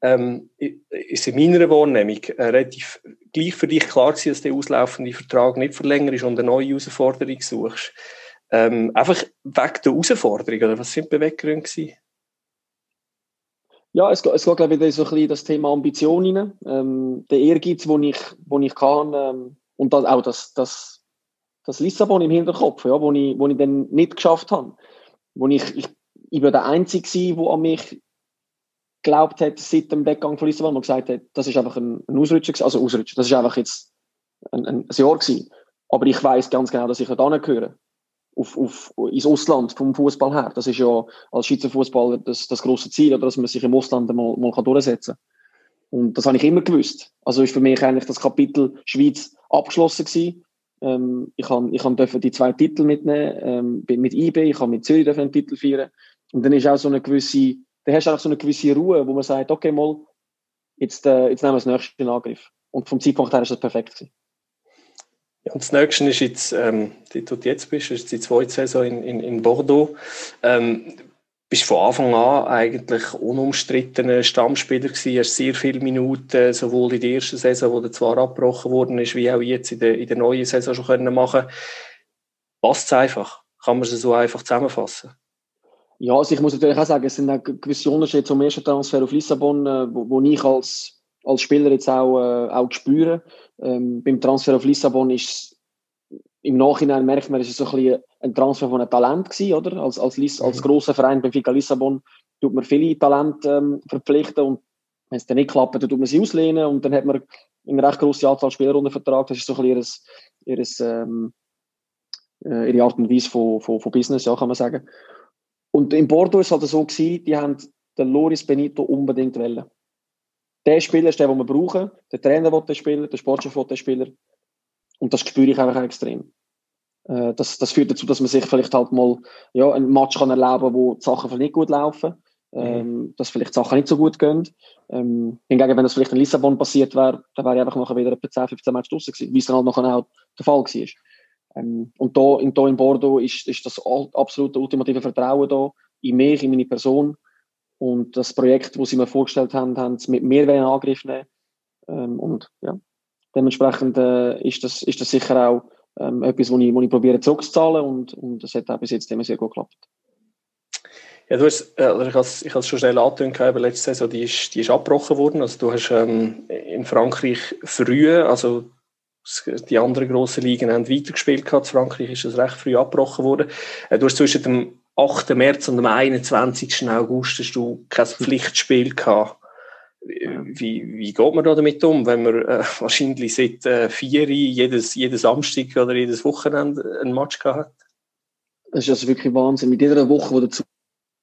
ähm, ist in meiner Wahrnehmung äh, relativ gleich für dich klar gewesen, dass der auslaufende Vertrag nicht verlängert ist und eine neue Herausforderung suchst. Ähm, einfach wegen der Herausforderung, oder was sind die Beweggründe gewesen? Ja, es, es geht, glaube ich, so ein bisschen das Thema Ambition rein. Ähm, der Ehrgeiz, den ich, wo ich kann, ähm, und das, auch das, das, das Lissabon im Hinterkopf, ja, wo, ich, wo ich dann nicht geschafft habe. Wo ich, ich, ich war der Einzige, der an mich geglaubt hat, seit dem Weggang von Lissabon, und gesagt hat, das ist einfach ein, ein Ausrutscher, also Ausrutscher, das ist einfach jetzt ein, ein, ein Jahr gewesen. Aber ich weiß ganz genau, dass ich da gehöre auf, auf, ins Ausland vom Fußball her. Das ist ja als Schweizer Fußballer das, das große Ziel, oder, dass man sich im Ausland mal, mal kann durchsetzen kann. Und das habe ich immer gewusst. Also ist für mich eigentlich das Kapitel Schweiz abgeschlossen gewesen. Ähm, ich habe ich hab die zwei Titel mitnehmen, ähm, mit IB, ich habe mit Zürich einen Titel feiern. Und dann ist auch so eine gewisse, dann hast du auch so eine gewisse Ruhe, wo man sagt, okay, mal, jetzt, äh, jetzt nehmen wir das nächste in Angriff. Und vom Zeitpunkt her ist das perfekt gewesen. Und das nächste ist jetzt, ähm, du jetzt bist, ist die zweite Saison in, in, in Bordeaux. Ähm, bist von Anfang an eigentlich unumstrittener Stammspieler gewesen, hast sehr viele Minuten, sowohl in der ersten Saison, wo der zwar abgebrochen worden ist, wie auch jetzt in der, in der neuen Saison schon können machen. Passt es einfach? Kann man es so einfach zusammenfassen? Ja, also ich muss natürlich auch sagen, es sind auch gewisse Unterschiede zum ersten Transfer auf Lissabon, äh, wo, wo ich als, als Spieler jetzt auch, äh, auch spüre. Ähm, beim Transfer auf Lissabon ist im Nachhinein merkt man, es ist so ein, bisschen ein Transfer von einem Talent gewesen, oder? Als, als, Liss, als mhm. grosser Verein Benfica Lissabon tut man viele Talente ähm, verpflichten und wenn es dann nicht klappt, dann tut man sie auslehnen und dann hat man eine recht grosse Anzahl Spieler unter Vertrag. Das ist so ein bisschen ihres, ihres, ähm, äh, ihre Art und Weise von, von, von Business, ja, kann man sagen. Und in Bordeaux ist es halt so gewesen, die haben den Loris Benito unbedingt wollen der Spieler ist der, den wir brauchen. Der Trainer will den Spieler, der Sportchef will den Spieler. Und das spüre ich einfach extrem. Äh, das, das führt dazu, dass man sich vielleicht halt mal ja, einen Match kann erleben wo die Sachen vielleicht nicht gut laufen. Ähm, mhm. dass vielleicht Sachen nicht so gut gehen. Ähm, hingegen, wenn das vielleicht in Lissabon passiert wäre, dann wäre ich einfach nachher wieder etwa 10, 15 Matches draussen gewesen, wie es dann halt nachher auch der Fall war. Ähm, und da in, da in Bordeaux ist, ist das absolute ultimative Vertrauen da in mich, in meine Person. Und das Projekt, das sie mir vorgestellt haben, haben sie mit mehr in Angriff nehmen. Ähm, und ja, dementsprechend äh, ist, das, ist das sicher auch ähm, etwas, wo ich, wo ich probiere zurückzuzahlen und, und das hat auch bis jetzt immer sehr gut geklappt. Ja, du hast, äh, ich habe es schon schnell angetönt, letzte Saison, die ist, die ist abgebrochen worden. Also du hast ähm, in Frankreich früh, also die anderen grossen Ligen haben weitergespielt gehabt. In Frankreich ist das recht früh abgebrochen worden. Äh, du hast zwischen dem 8. März und dem 21. August hast du kein Pflichtspiel gehabt. Wie, wie geht man da damit um, wenn man äh, wahrscheinlich seit äh, vier jedes, jedes Samstag oder jedes Wochenende ein Match gehabt hat? Das ist also wirklich Wahnsinn. Mit jeder Woche, die dazu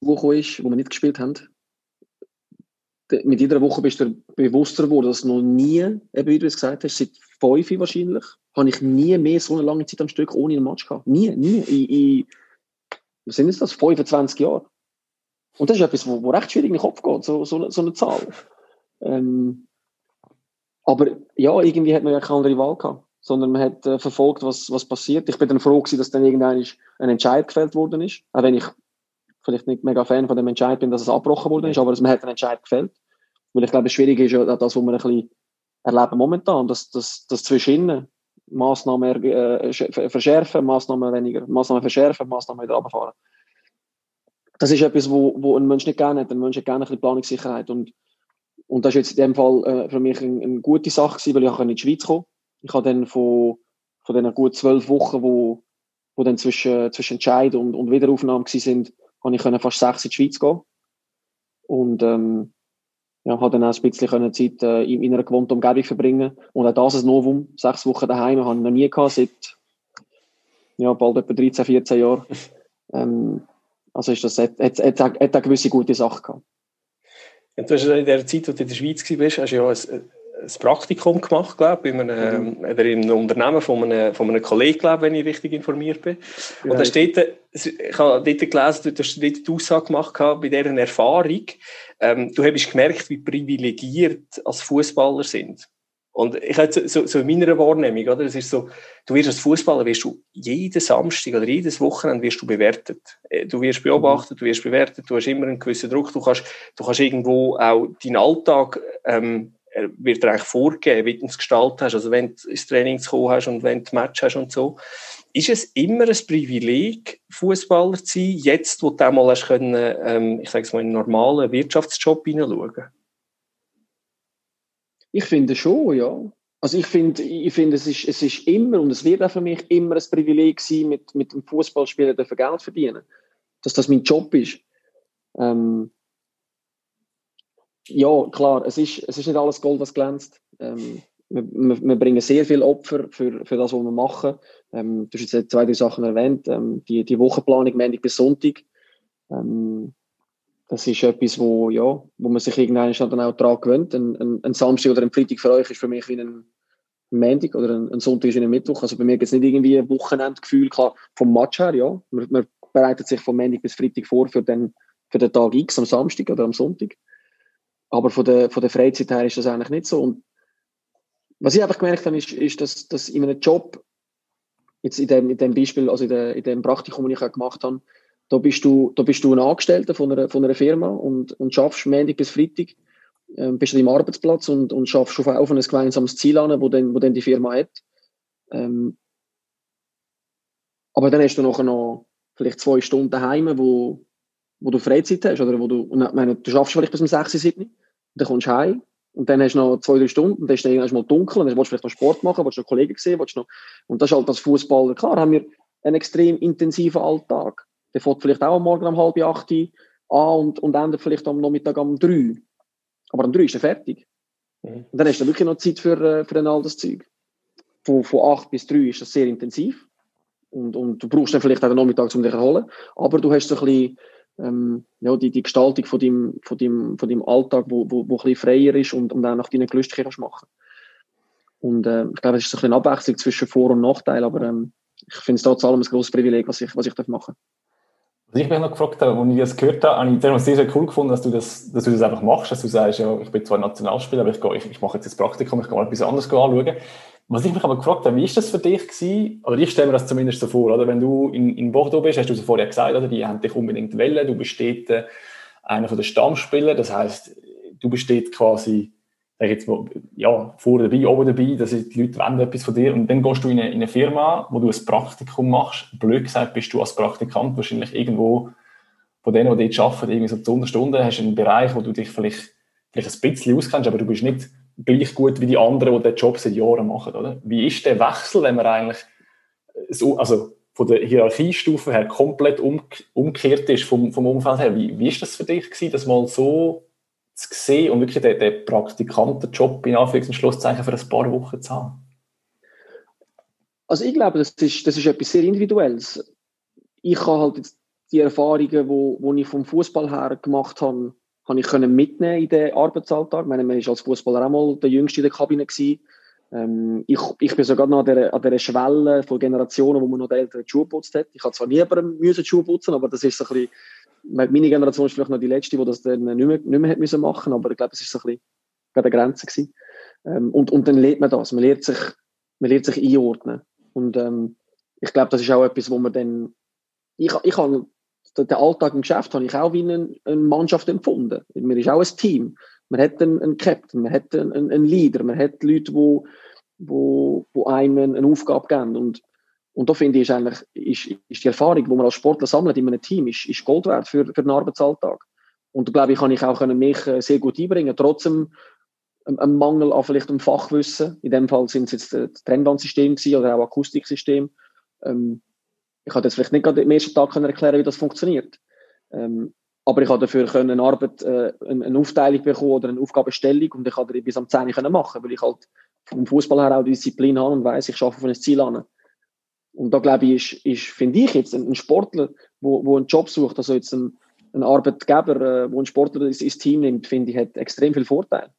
gekommen ist, wo wir nicht gespielt haben, mit jeder Woche bist du bewusster geworden, dass noch nie, eben wie du es gesagt hast, seit fünf wahrscheinlich, habe ich nie mehr so eine lange Zeit am Stück ohne einen Match gehabt. Nie, nie. In, in, was sind das? 25 Jahre. Und das ist etwas, wo, wo recht schwierig in den Kopf geht, so, so, so eine Zahl. Ähm, aber ja, irgendwie hat man ja keine andere Wahl gehabt, sondern man hat äh, verfolgt, was, was passiert. Ich bin dann froh gewesen, dass dann irgendwann ein Entscheid gefällt worden ist, auch wenn ich vielleicht nicht mega Fan von dem Entscheid bin, dass es abgebrochen worden ist, aber man hat einen Entscheid gefällt. Weil ich glaube, das Schwierige ist ja das, was wir ein bisschen erleben momentan, dass, dass, dass zwischen Massnahmen äh, verschärfen, Massnahmen weniger, Massnahmen verschärfen, Massnahmen wieder runterfahren. Das ist etwas, wo, wo ein Mensch nicht gerne hat. Ein Mensch hat gerne ein Planungssicherheit. Und, und das ist jetzt in dem Fall äh, für mich eine, eine gute Sache gewesen, weil ich in die Schweiz kommen Ich habe dann von, von diesen gut zwölf Wochen, wo, wo dann zwischen, zwischen Entscheid und, und Wiederaufnahme ich fast sechs in die Schweiz gehen. Und ähm, ja, habe dann auch ein bisschen Zeit äh, in, in einer gewohnten Umgebung verbringen Und auch das ein Novum. Sechs Wochen daheim habe ich noch nie gehabt, seit ja, bald etwa 13, 14 Jahren. Ähm, also ist das, hat, hat, hat, hat eine gewisse gute Sache gehabt. Ja, du hast in der Zeit, wo du in der Schweiz warst, hast du ja ein, ein Praktikum gemacht, glaube ich, in einem, mhm. oder in einem Unternehmen von einem, von einem Kollegen, glaube wenn ich richtig informiert bin. Und ja, da steht, ich habe dort gelesen, du hast dort die Aussage gemacht bei dieser Erfahrung, ähm, du hast gemerkt, wie privilegiert als Fußballer sind. Und ich hatte so, so in meiner Wahrnehmung, oder? Es ist so, du wirst als Fußballer, wirst du jeden Samstag oder jedes Wochenende wirst du bewertet. Äh, du wirst beobachtet, du wirst bewertet, du hast immer einen gewissen Druck, du kannst, du kannst irgendwo auch deinen Alltag, ähm, wird dir eigentlich vorgegeben, wie du es gestaltet hast. Also wenn du ins Training zu kommen hast und wenn du Match hast und so. Ist es immer ein Privileg, Fußballer zu sein, jetzt, wo du einmal hast können, ähm, ich sage es mal, in einen normalen Wirtschaftsjob hineinschauen? Ich finde schon, ja. Also ich finde, ich finde es, ist, es ist immer und es wird auch für mich immer ein Privileg sein, mit, mit dem Fußballspieler Geld zu verdienen. Dass das mein Job ist. Ähm, ja, klar, es ist, es ist nicht alles Gold, was glänzt. Ähm, wir, wir, bringen sehr viel Opfer für, für das, was wir machen. Ähm, du hast jetzt zwei, drei Sachen erwähnt. Ähm, die, die Wochenplanung Montag bis Sonntag. Ähm, das ist etwas, wo, ja, wo man sich irgendwann dann auch daran gewöhnt. Ein, ein, ein, Samstag oder ein Freitag für euch ist für mich wie ein Montag oder ein, ein Sonntag ist wie ein Mittwoch. Also bei mir gibt es nicht irgendwie ein Wochenendgefühl. Klar, vom Match her, ja. Man, man bereitet sich von Montag bis Freitag vor für den, für den Tag X am Samstag oder am Sonntag. Aber von der, von der Freizeit her ist das eigentlich nicht so. Und was ich einfach gemerkt habe, ist, ist dass, dass in einem Job, jetzt in dem, in dem Beispiel, also in, der, in dem Praktikum, das ich auch gemacht habe, da bist du, da bist du ein Angestellter von einer, von einer Firma und, und schaffst Montag bis Freitag, ähm, bist du im Arbeitsplatz und, und schaffst auf, auf ein gemeinsames Ziel an, wo dann, wo dann die Firma hat. Ähm, aber dann hast du nachher noch vielleicht zwei Stunden daheim, wo, wo du Freizeit hast, oder wo du, meine, du schaffst vielleicht bis um 6, 7, dann kommst du heim und dann hast du noch zwei, drei Stunden und dann ist es mal dunkel und dann willst du vielleicht noch Sport machen, willst du noch Kollegen sehen, willst du noch, und das ist halt als Fußballer, klar, haben wir einen extrem intensiven Alltag. Der fährt vielleicht auch am Morgen um halb acht an und, und endet vielleicht am Nachmittag um drei. Aber um drei ist er fertig. Mhm. Und dann hast du wirklich noch Zeit für, äh, für ein altes Zeug. Von, von acht bis drei ist das sehr intensiv. Und, und du brauchst dann vielleicht auch den Nachmittag, um dich zu erholen. Aber du hast so ein bisschen ähm, ja, die, die Gestaltung von deinem, von deinem, von deinem Alltag, wo, wo, wo ein bisschen freier ist und, und auch nach deinen Gelüsten kannst machen Und äh, ich glaube, es ist ein bisschen eine Abwechslung zwischen Vor- und Nachteil, aber ähm, ich finde es trotz allem ein grosses Privileg, was ich, was ich darf machen was ich mich noch gefragt habe, als ich das gehört habe, habe ich sehr, sehr cool gefunden, dass du, das, dass du das einfach machst, dass du sagst, ja, ich bin zwar Nationalspieler, aber ich, gehe, ich, ich mache jetzt das Praktikum, ich gehe mal etwas anderes anschauen. Was ich mich aber gefragt habe, wie ist das für dich gewesen? Oder ich stelle mir das zumindest so vor, oder? Wenn du in, in Bordeaux bist, hast du es vorher gesagt, oder? Die haben dich unbedingt wählen, du bist dort, einer von den Stammspielern. Das heißt, du bist dort quasi sag jetzt mal, ja, vorne dabei, oben dabei, dass die Leute wollen etwas von dir und dann gehst du in eine, in eine Firma, wo du ein Praktikum machst. Blöd gesagt, bist du als Praktikant wahrscheinlich irgendwo von denen, die dort arbeiten, irgendwie so zu Unterstunden, hast einen Bereich, wo du dich vielleicht, vielleicht ein bisschen auskennst, aber du bist nicht gleich gut wie die anderen, die den Job seit Jahren machen, oder? Wie ist der Wechsel, wenn man eigentlich so, also von der Hierarchiestufe her komplett um, umgekehrt ist vom, vom Umfeld her? Wie, ist das für dich gewesen, das mal so zu sehen und wirklich den, den Praktikantenjob in Anführungs- und Schlusszeichen für ein paar Wochen zu haben? Also ich glaube, das ist, das ist etwas sehr Individuelles. Ich habe halt jetzt die Erfahrungen, die wo, wo ich vom Fußball her gemacht habe, habe ich können mitnehmen in den Arbeitsalltag. Ich meine, man war als Fußballer auch mal der Jüngste in der Kabine gewesen. Ähm, ich, ich bin sogar noch an der, an der Schwelle von Generationen, wo man noch die Eltern Schuhe putzt hat. Ich habe zwar nie jemandem Schuhe putzen, aber das ist so ein bisschen, meine Generation ist vielleicht noch die letzte, die das dann nicht mehr, nicht mehr müssen machen, aber ich glaube, es ist so ein bisschen bei der Grenze gewesen. Ähm, und, und dann lernt man das. Man lernt sich, man lernt sich einordnen. Und ähm, ich glaube, das ist auch etwas, wo man dann, ich, ich habe den Alltag im Geschäft habe ich auch wie eine, eine Mannschaft empfunden. Man ist auch ein Team. Man hat einen, einen Captain, man hat einen, einen Leader, man hat Leute, die wo, wo einem eine Aufgabe geben. Und, und da finde ich, ist eigentlich, ist, ist die Erfahrung, die man als Sportler sammelt in einem Team, ist, ist Gold wert für, für den Arbeitsalltag. Und da glaube ich, kann ich auch mich äh, sehr gut einbringen, trotzdem ein Mangel an vielleicht einem Fachwissen. In dem Fall sind es jetzt das Trennbandsystem oder auch Akustiksystem. Ähm, ich konnte jetzt vielleicht nicht gerade am ersten Tag erklären, wie das funktioniert. Ähm, aber ich habe dafür können eine Arbeit, äh, eine Aufteilung bekommen oder eine Aufgabenstellung und ich konnte die bis am 10 können machen, weil ich halt vom Fußball her auch die Disziplin habe und weiß, ich schaffe von einem Ziel an. Und da glaube ich, ist, ist finde ich jetzt ein Sportler, wo, wo einen Job sucht, also jetzt ein, ein Arbeitgeber, äh, wo ein Sportler ins, ins Team nimmt, finde ich, hat extrem viel Vorteil.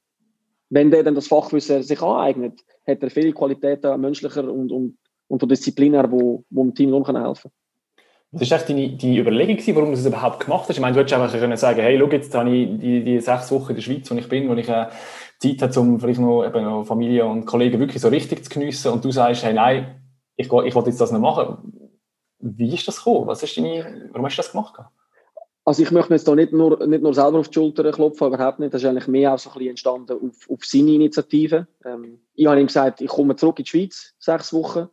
Wenn der dann das Fachwissen sich aneignet, hat er viele Qualitäten menschlicher und, und und von Disziplin her, wo, wo dem Team helfen kann. Was war deine, deine Überlegung, warum du das überhaupt gemacht hast? Ich meine, du hättest einfach können sagen hey, schau, jetzt habe ich die, die sechs Wochen in der Schweiz, wo ich bin, wo ich äh, Zeit habe, um vielleicht noch, eben noch Familie und Kollegen wirklich so richtig zu geniessen und du sagst, hey, nein, ich, ich will jetzt das nicht machen. Wie ist das gekommen? Was ist deine, warum hast du das gemacht? Also ich möchte mir jetzt da nicht nur, nicht nur selber auf die Schulter klopfen, überhaupt nicht. Das ist eigentlich mehr auch so ein bisschen entstanden auf, auf seine Initiative. Ähm, ich habe ihm gesagt, ich komme zurück in die Schweiz, sechs Wochen.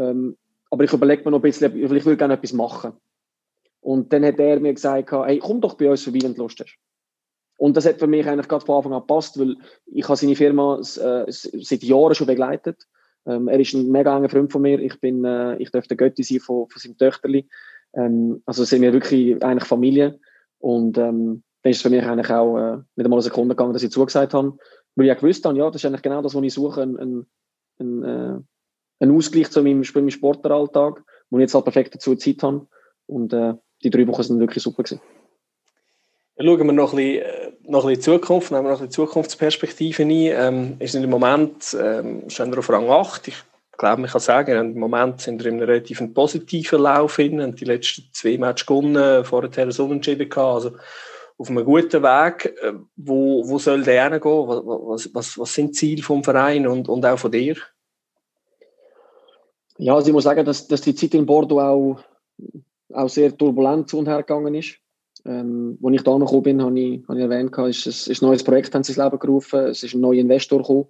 Ähm, aber ich überlege mir noch ein bisschen, ich würde gerne etwas machen. Und dann hat er mir gesagt, hey, komm doch bei uns vorbei, wenn du Lust hast. Und das hat für mich eigentlich gerade von Anfang an gepasst, weil ich habe seine Firma äh, seit Jahren schon begleitet. Ähm, er ist ein mega enger Freund von mir. Ich bin, äh, ich darf der Götti sein von, von seinem Töchterli. Ähm, also sind wir wirklich eigentlich Familie. Und ähm, dann ist es für mich eigentlich auch äh, nicht einmal eine Sekunde gegangen, dass ich zugesagt habe. Weil ich auch gewusst habe, ja, das ist eigentlich genau das, was ich suche, ein, ein, ein, äh, ein Ausgleich zu meinem, meinem Sportleralltag, wo ich jetzt halt perfekt dazu Zeit habe. Und äh, die drei Wochen sind wirklich super gewesen. Schauen wir noch ein bisschen, äh, noch ein bisschen Zukunft, nehmen wir noch ein bisschen Zukunftsperspektiven ein. Ähm, ist im Moment, ähm, wir auf Rang 8. Ich glaube, man kann sagen, im Moment sind wir in einem relativ positiven Lauf hin, und die letzten zwei Matches gewonnen, vorher ein Unentschieden gehabt. Also auf einem guten Weg. Äh, wo, wo soll der hingehen? Was, was, was sind die Ziele vom Verein und, und auch von dir? Ja, also ich muss sagen, dass, dass die Zeit in Bordeaux auch, auch sehr turbulent zu und her gegangen ist. Ähm, als ich da noch gekommen bin, habe ich, habe ich erwähnt, ist, es ist ein neues Projekt ins Leben gerufen, es ist ein neuer Investor gekommen.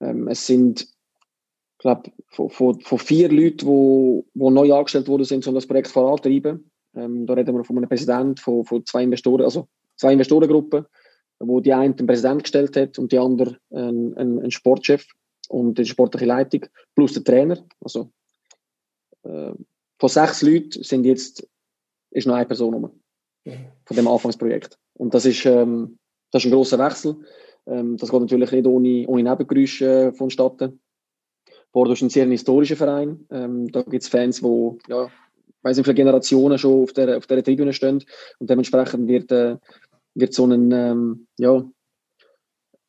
Ähm, es sind, ich glaube, von, von, von, vier Leuten, die, die neu angestellt worden sind, um das Projekt vorantreiben. Ähm, da reden wir von einem Präsidenten, von, von zwei Investoren, also zwei Investorengruppen, wo die eine den Präsident gestellt hat und die andere einen, einen, einen Sportchef und die sportliche Leitung plus der Trainer. Also äh, von sechs Leuten sind jetzt, ist noch eine Person rum. Von dem Anfangsprojekt. Und das ist, ähm, das ist ein großer Wechsel. Ähm, das geht natürlich nicht ohne, ohne Nebengeräusche äh, vonstatten. Bordeaux ist ein sehr historischer Verein. Ähm, da gibt es Fans, die, ja, weiß nicht, viele Generationen schon auf der, auf der Tribüne stehen. Und dementsprechend wird, äh, wird so ein, ähm, ja,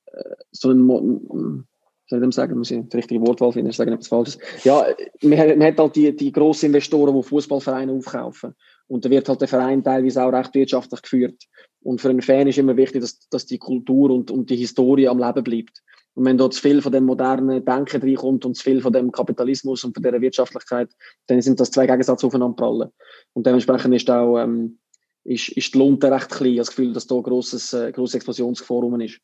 äh, so ein soll ich dem sagen, muss ich die richtige Wortwahl finden, ich sage etwas Falsches. Ja, man, man hat halt die, die grossen Investoren, die Fußballvereine aufkaufen. Und da wird halt der Verein teilweise auch recht wirtschaftlich geführt. Und für einen Fan ist immer wichtig, dass, dass die Kultur und, und die Historie am Leben bleibt. Und wenn dort zu viel von dem modernen Denken reinkommt und zu viel von dem Kapitalismus und von der Wirtschaftlichkeit, dann sind das zwei Gegensätze aufeinander prallen. Und dementsprechend ist auch, ähm, ist, ist die Lunte recht klein. Ich habe das Gefühl, dass da ein grosses, äh, grosses Explosionsgefahr ist.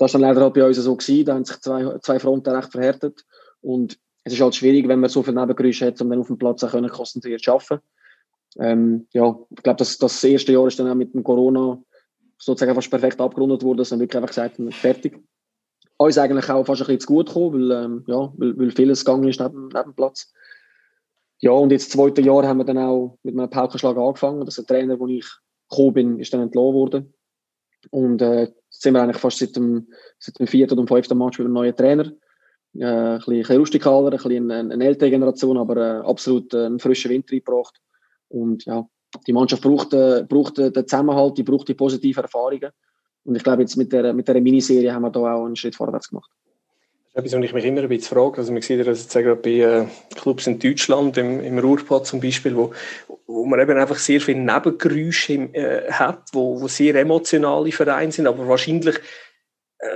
Das war dann leider halt bei uns so gewesen. Da haben sich zwei, zwei Fronten recht verhärtet. Und es ist halt schwierig, wenn man so viel Nebengeräusche hat, um dann auf dem Platz auch können, konzentriert zu arbeiten. Ähm, ja, ich glaube, das, das erste Jahr ist dann auch mit dem Corona sozusagen fast perfekt abgerundet worden, dass man wirklich einfach gesagt hat, fertig. Uns eigentlich auch fast ein bisschen zu gut gekommen, weil, ähm, ja, weil, weil vieles gegangen ist neben, neben dem Platz. Ja, und jetzt, das zweite Jahr, haben wir dann auch mit einem Paukenschlag angefangen. Das ist ein Trainer, wo ich gekommen bin, ist dann entlassen worden. Und äh, sind wir eigentlich fast seit dem, seit dem vierten und fünften Match mit einem neuen Trainer. Äh, ein, bisschen, bisschen rustikaler, ein bisschen eine, eine ältere Generation, aber äh, absolut äh, einen frischen Winter gebracht. Und ja, die Mannschaft braucht, äh, braucht den Zusammenhalt, die braucht die positiven Erfahrungen. Und ich glaube, jetzt mit der, mit der Miniserie haben wir da auch einen Schritt vorwärts gemacht. Etwas, was ich mich immer ein bisschen frage. Also man sieht das jetzt gerade bei äh, Clubs in Deutschland, im, im Ruhrpott zum Beispiel, wo, wo man eben einfach sehr viele Nebengeräusche äh, hat, wo, wo sehr emotionale Vereine sind, aber wahrscheinlich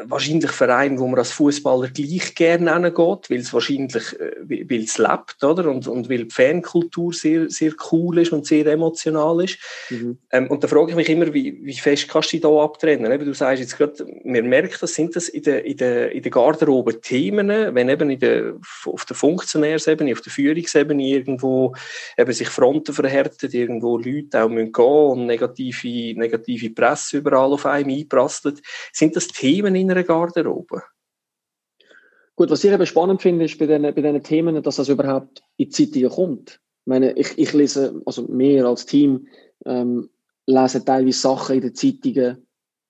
wahrscheinlich Verein, wo man als Fußballer gleich gerne geht, weil es wahrscheinlich, äh, weil es lebt, oder? Und, und weil die Fankultur sehr, sehr cool ist und sehr emotional ist. Mhm. Ähm, und da frage ich mich immer, wie, wie fest kannst du dich da abtrennen? Eben, du sagst jetzt gerade, man merkt das, sind das in der, in der, in der Garderobe Themen, wenn eben in der, auf der Funktionärsebene, auf der Führungsebene irgendwo eben sich Fronten verhärten, irgendwo Leute auch müssen gehen und negative, negative Presse überall auf einem einprasselt. Sind das Themen, in einer Garderobe? Gut, was ich eben spannend finde, ist bei diesen, bei diesen Themen, dass das überhaupt in die Zeitungen kommt. Ich meine, ich, ich lese, also mehr als Team, ähm, lesen teilweise Sachen in den Zeitungen,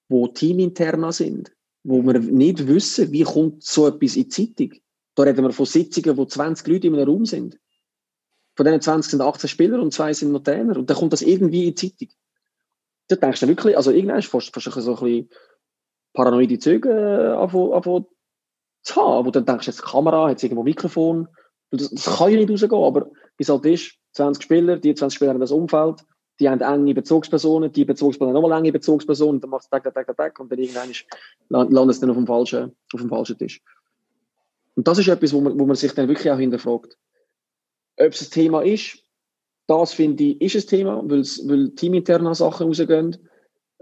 wo teaminterner sind, wo wir nicht wissen, wie kommt so etwas in die Zeitung. Da reden wir von Sitzungen, wo 20 Leute in einem Raum sind. Von diesen 20 sind 18 Spieler und zwei sind noch Trainer. Und dann kommt das irgendwie in die Zeitung. Da denkst du wirklich, also irgendwann ist fast, fast so ein bisschen paranoide Züge äh, zu haben. Wo dann denkst, jetzt Kamera, jetzt irgendwo Mikrofon. Das, das kann ja nicht rausgehen, aber wie es halt ist, 20 Spieler, die 20 Spieler haben das Umfeld, die haben enge Bezugspersonen, die Bezugspersonen haben nochmal enge Bezugspersonen, dann macht es tak, tak, tak, tak, und dann irgendwann landet es dann auf dem, falschen, auf dem falschen Tisch. Und das ist etwas, wo man, wo man sich dann wirklich auch hinterfragt. Ob es ein Thema ist, das finde ich, ist ein Thema, weil teaminterne Sachen rausgehen.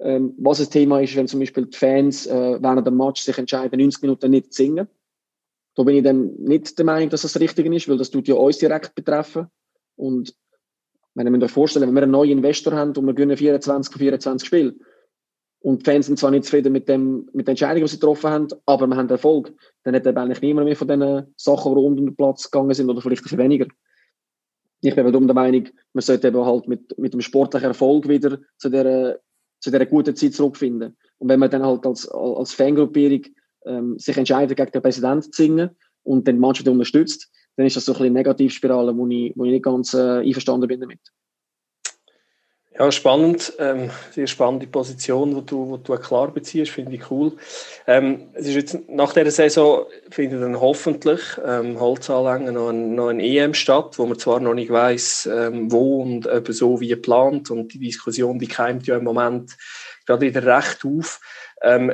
Ähm, was ein Thema ist, wenn zum Beispiel die Fans äh, während dem Match sich entscheiden, 90 Minuten nicht zu singen. Da bin ich dann nicht der Meinung, dass das das Richtige ist, weil das tut ja uns direkt betreffen. Und wenn ihr euch vorstellen, wenn wir einen neuen Investor haben und wir gewinnen 24 von 24 Spiele und die Fans sind zwar nicht zufrieden mit, dem, mit der Entscheidung, die sie getroffen haben, aber wir haben Erfolg, dann hat eigentlich niemand mehr von diesen Sachen, die rund um den Platz gegangen sind oder vielleicht ein weniger. Ich bin darum der Meinung, man sollte eben halt mit, mit dem sportlichen Erfolg wieder zu der zu dieser guten Zeit zurückfinden. Und wenn man dann halt als, als Fangruppierung ähm, sich entscheidet, gegen den Präsidenten zu singen und die Mannschaft unterstützt, dann ist das so ein bisschen eine Negativspirale, wo ich, wo ich nicht ganz äh, einverstanden bin damit. Ja, spannend. Ähm, sehr spannende Position, die du, wo du klar beziehst, finde ich cool. Ähm, es ist jetzt nach dieser Saison findet dann hoffentlich ähm, Holzanlängen noch ein, noch ein EM statt, wo man zwar noch nicht weiß, ähm, wo und ob so wie geplant und die Diskussion, die keimt ja im Moment gerade wieder recht auf. Ähm,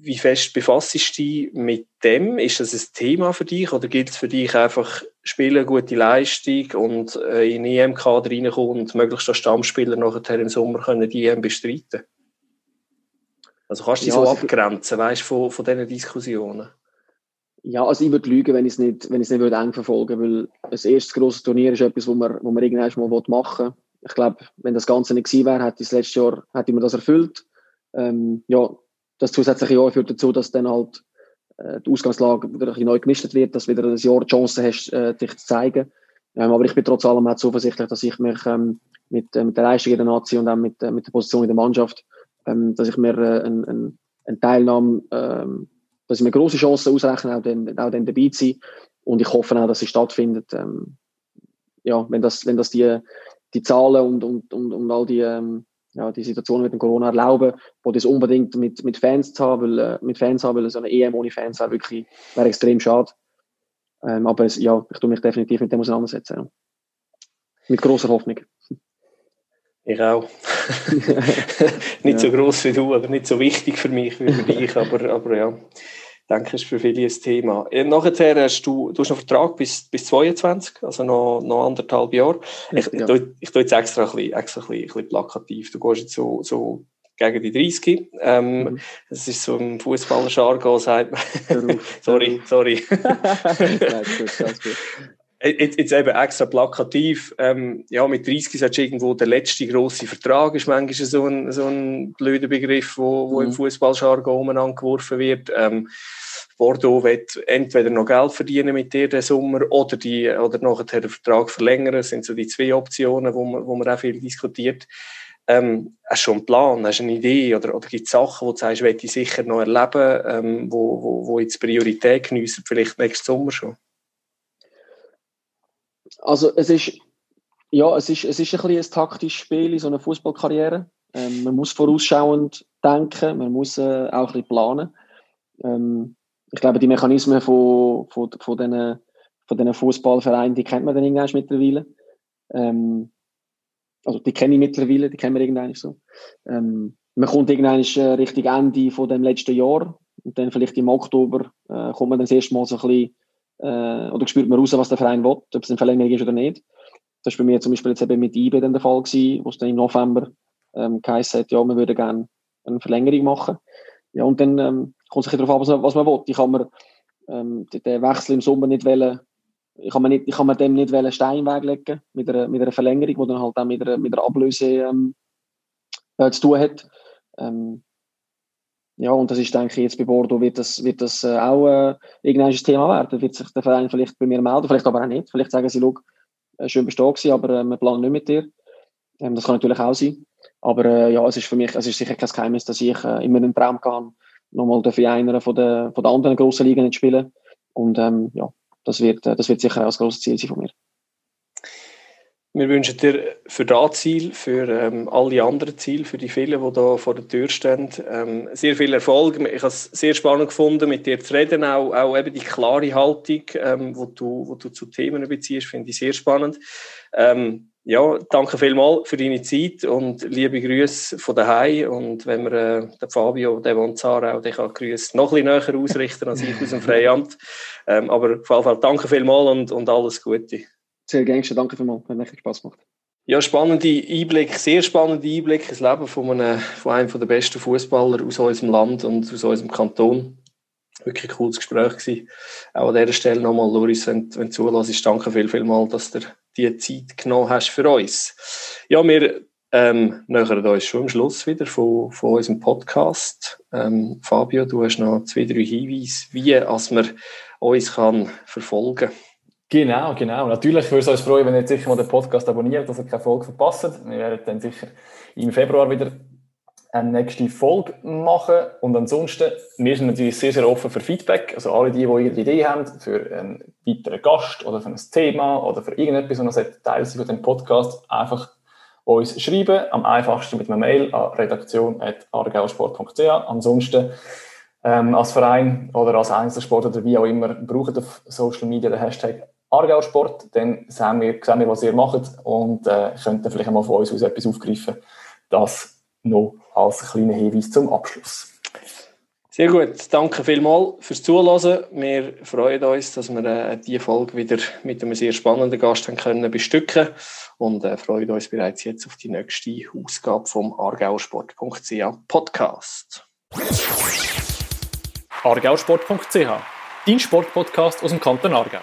wie fest befasst du dich mit dem? Ist das ein Thema für dich oder gilt es für dich einfach spielen, gute Leistung und äh, in den EM-Kader reinkommen und möglichst als Stammspieler nachher im Sommer können die EM bestreiten? Also kannst du dich ja, so also abgrenzen, weißt von, von diesen Diskussionen? Ja, also ich würde lügen, wenn ich es nicht, wenn ich es nicht würde eng verfolgen würde, weil das erste große Turnier ist etwas, wo man, wo man irgendwann mal machen will. Ich glaube, wenn das Ganze nicht gewesen wäre, hätte ich das letzte Jahr, hätte ich mir das erfüllt. Ähm, ja, das zusätzliche Jahr führt dazu, dass dann halt die Ausgangslage wieder ein bisschen neu gemischt wird, dass du wieder ein Jahr die Chance hast, äh, dich zu zeigen. Ähm, aber ich bin trotz allem auch zuversichtlich, dass ich mich ähm, mit, äh, mit der Leistung in der Nazi und auch mit, äh, mit der Position in der Mannschaft, ähm, dass ich mir äh, ein, ein, ein Teilnahme, ähm, dass ich mir große Chancen ausrechne, auch dann, auch dann dabei zu sein. Und ich hoffe auch, dass sie stattfindet. Ähm, ja, wenn das, wenn das die, die Zahlen und, und, und, und all die, ähm, ja, die Situation mit dem Corona erlauben, wo das unbedingt mit, mit Fans zu haben, weil, äh, mit Fans haben, weil so eine EM ohne Fans wäre wirklich, wäre extrem schade. Ähm, aber es, ja, ich tue mich definitiv mit dem auseinandersetzen. Ja. Mit großer Hoffnung. Ich auch. (laughs) (laughs) nicht ja. so groß wie du, oder nicht so wichtig für mich wie für (laughs) dich, aber, aber ja. Denke, ist für viele ein Thema. Äh, nachher hast du, du hast einen Vertrag bis, bis 22, also noch, noch anderthalb Jahre. Ich, ja. ich, ich, tue jetzt extra ein bisschen, extra ein bisschen, ein bisschen plakativ. Du gehst jetzt so, so gegen die 30. Ähm, mhm. Das ist so ein Fußballer-Jargon, sagt man. (laughs) sorry, sorry. (laughs) ganz gut. (laughs) Jetzt, jetzt eben extra plakativ, ähm, ja, mit 30 ist irgendwo der letzte grosse Vertrag, ist manchmal so ein, so ein blöder Begriff, wo, wo mhm. im Fußballjargon umeinander geworfen wird. Ähm, Bordeaux wird entweder noch Geld verdienen mit dir den Sommer oder, die, oder nachher den Vertrag verlängern. Das sind so die zwei Optionen, wo man, wo man auch viel diskutiert. Ähm, hast du schon einen Plan, hast du eine Idee oder, oder gibt es Sachen, wo du sagst, ich sicher noch erleben, ähm, wo, wo, wo jetzt Priorität geniessen, vielleicht nächsten Sommer schon? Also es ist, ja, es ist, es ist ein, ein taktisches Spiel in so einer Fußballkarriere. Ähm, man muss vorausschauend denken, man muss äh, auch ein bisschen planen. Ähm, ich glaube, die Mechanismen von, von, von diesen von diesen Fußballvereinen, die kennt man dann irgendwann mittlerweile. Ähm, also die kenne ich mittlerweile, die kennen wir irgendwann so. Ähm, man kommt irgendwann äh, Richtung Ende von dem letzten Jahr und dann vielleicht im Oktober äh, kommt man dann das erste Mal so ein bisschen äh, oder spürt man raus, was der Verein will, ob es eine Verlängerung ist oder nicht. Das war bei mir zum Beispiel jetzt eben mit IBE der Fall gewesen, wo es dann im November ähm, geheißen hat, ja, wir würden gerne eine Verlängerung machen. Ja, und dann ähm, kommt es darauf an, was man will. Ich kann mir ähm, den Wechsel im Sommer nicht wählen, ich kann mir, nicht, ich kann mir dem nicht einen Stein weglegen mit einer, mit einer Verlängerung, die dann halt auch mit einer, mit einer Ablöse ähm, äh, zu tun hat. Ähm, ja, und das ist, denke ich, jetzt bei Bordeaux wird das, wird das äh, auch äh, irgendein Thema werden. Wird sich der Verein vielleicht bei mir melden, vielleicht aber auch nicht. Vielleicht sagen sie, schau, äh, schön bestehen gewesen, aber äh, wir planen nicht mit dir. Ähm, das kann natürlich auch sein. Aber äh, ja, es ist für mich, es ist sicher kein Geheimnis, dass ich äh, immer einen Traum kann, nochmal für einer von der, von der anderen grossen Ligen zu spielen. Und ähm, ja, das wird, äh, das wird sicher auch ein grosses Ziel sein von mir. Wir wünschen dir für das Ziel, für ähm, alle anderen Ziele, für die vielen, die da vor der Tür stehen, ähm, sehr viel Erfolg. Ich habe es sehr spannend gefunden, mit dir zu reden, auch, auch eben die klare Haltung, ähm, wo, du, wo du zu Themen beziehst, finde ich sehr spannend. Ähm, ja, danke vielmals für deine Zeit und liebe Grüße von daheim. Und wenn wir äh, den Fabio, wohnt auch, der kann Grüße noch ein bisschen näher ausrichten als ich aus dem (laughs) Freiamt. Ähm, aber auf jeden Fall danke vielmals und, und alles Gute. Sehr gerne, danke vielmals, hat echt Spaß gemacht. Ja, spannende Einblick, sehr spannende Einblick ins Leben von einem, von einem der besten Fußballer aus unserem Land und aus unserem Kanton. Wirklich ein cooles Gespräch gewesen. Auch an dieser Stelle nochmal, Loris, wenn, wenn du zulässt, danke viel, viel mal, dass du die Zeit genommen hast für uns. Ja, wir ähm, nähern uns schon am Schluss wieder von, von unserem Podcast. Ähm, Fabio, du hast noch zwei, drei Hinweise, wie als man uns kann verfolgen kann. Genau, genau. Natürlich würde es uns freuen, wenn ihr jetzt sicher mal den Podcast abonniert, dass ihr keine Folge verpasst. Wir werden dann sicher im Februar wieder eine nächste Folge machen. Und ansonsten, wir sind natürlich sehr, sehr offen für Feedback. Also alle die, die ihre Idee haben für einen weiteren Gast oder für ein Thema oder für irgendetwas, was Teil von dem Podcast, einfach uns schreiben. Am einfachsten mit einer Mail an redaktion.argauersport.ch. Ansonsten ähm, als Verein oder als Einzelsport oder wie auch immer, braucht auf Social Media den Hashtag Aargau Sport, dann sehen wir, sehen wir, was ihr macht und äh, könnt dann vielleicht einmal von uns aus etwas aufgreifen. Das noch als kleiner Hinweis zum Abschluss. Sehr gut, danke vielmals fürs Zuhören. Wir freuen uns, dass wir äh, diese Folge wieder mit einem sehr spannenden Gast haben können bestücken und äh, freuen uns bereits jetzt auf die nächste Ausgabe vom argausport.ch Podcast. argausport.ch, dein Sportpodcast aus dem Kanton Aargau.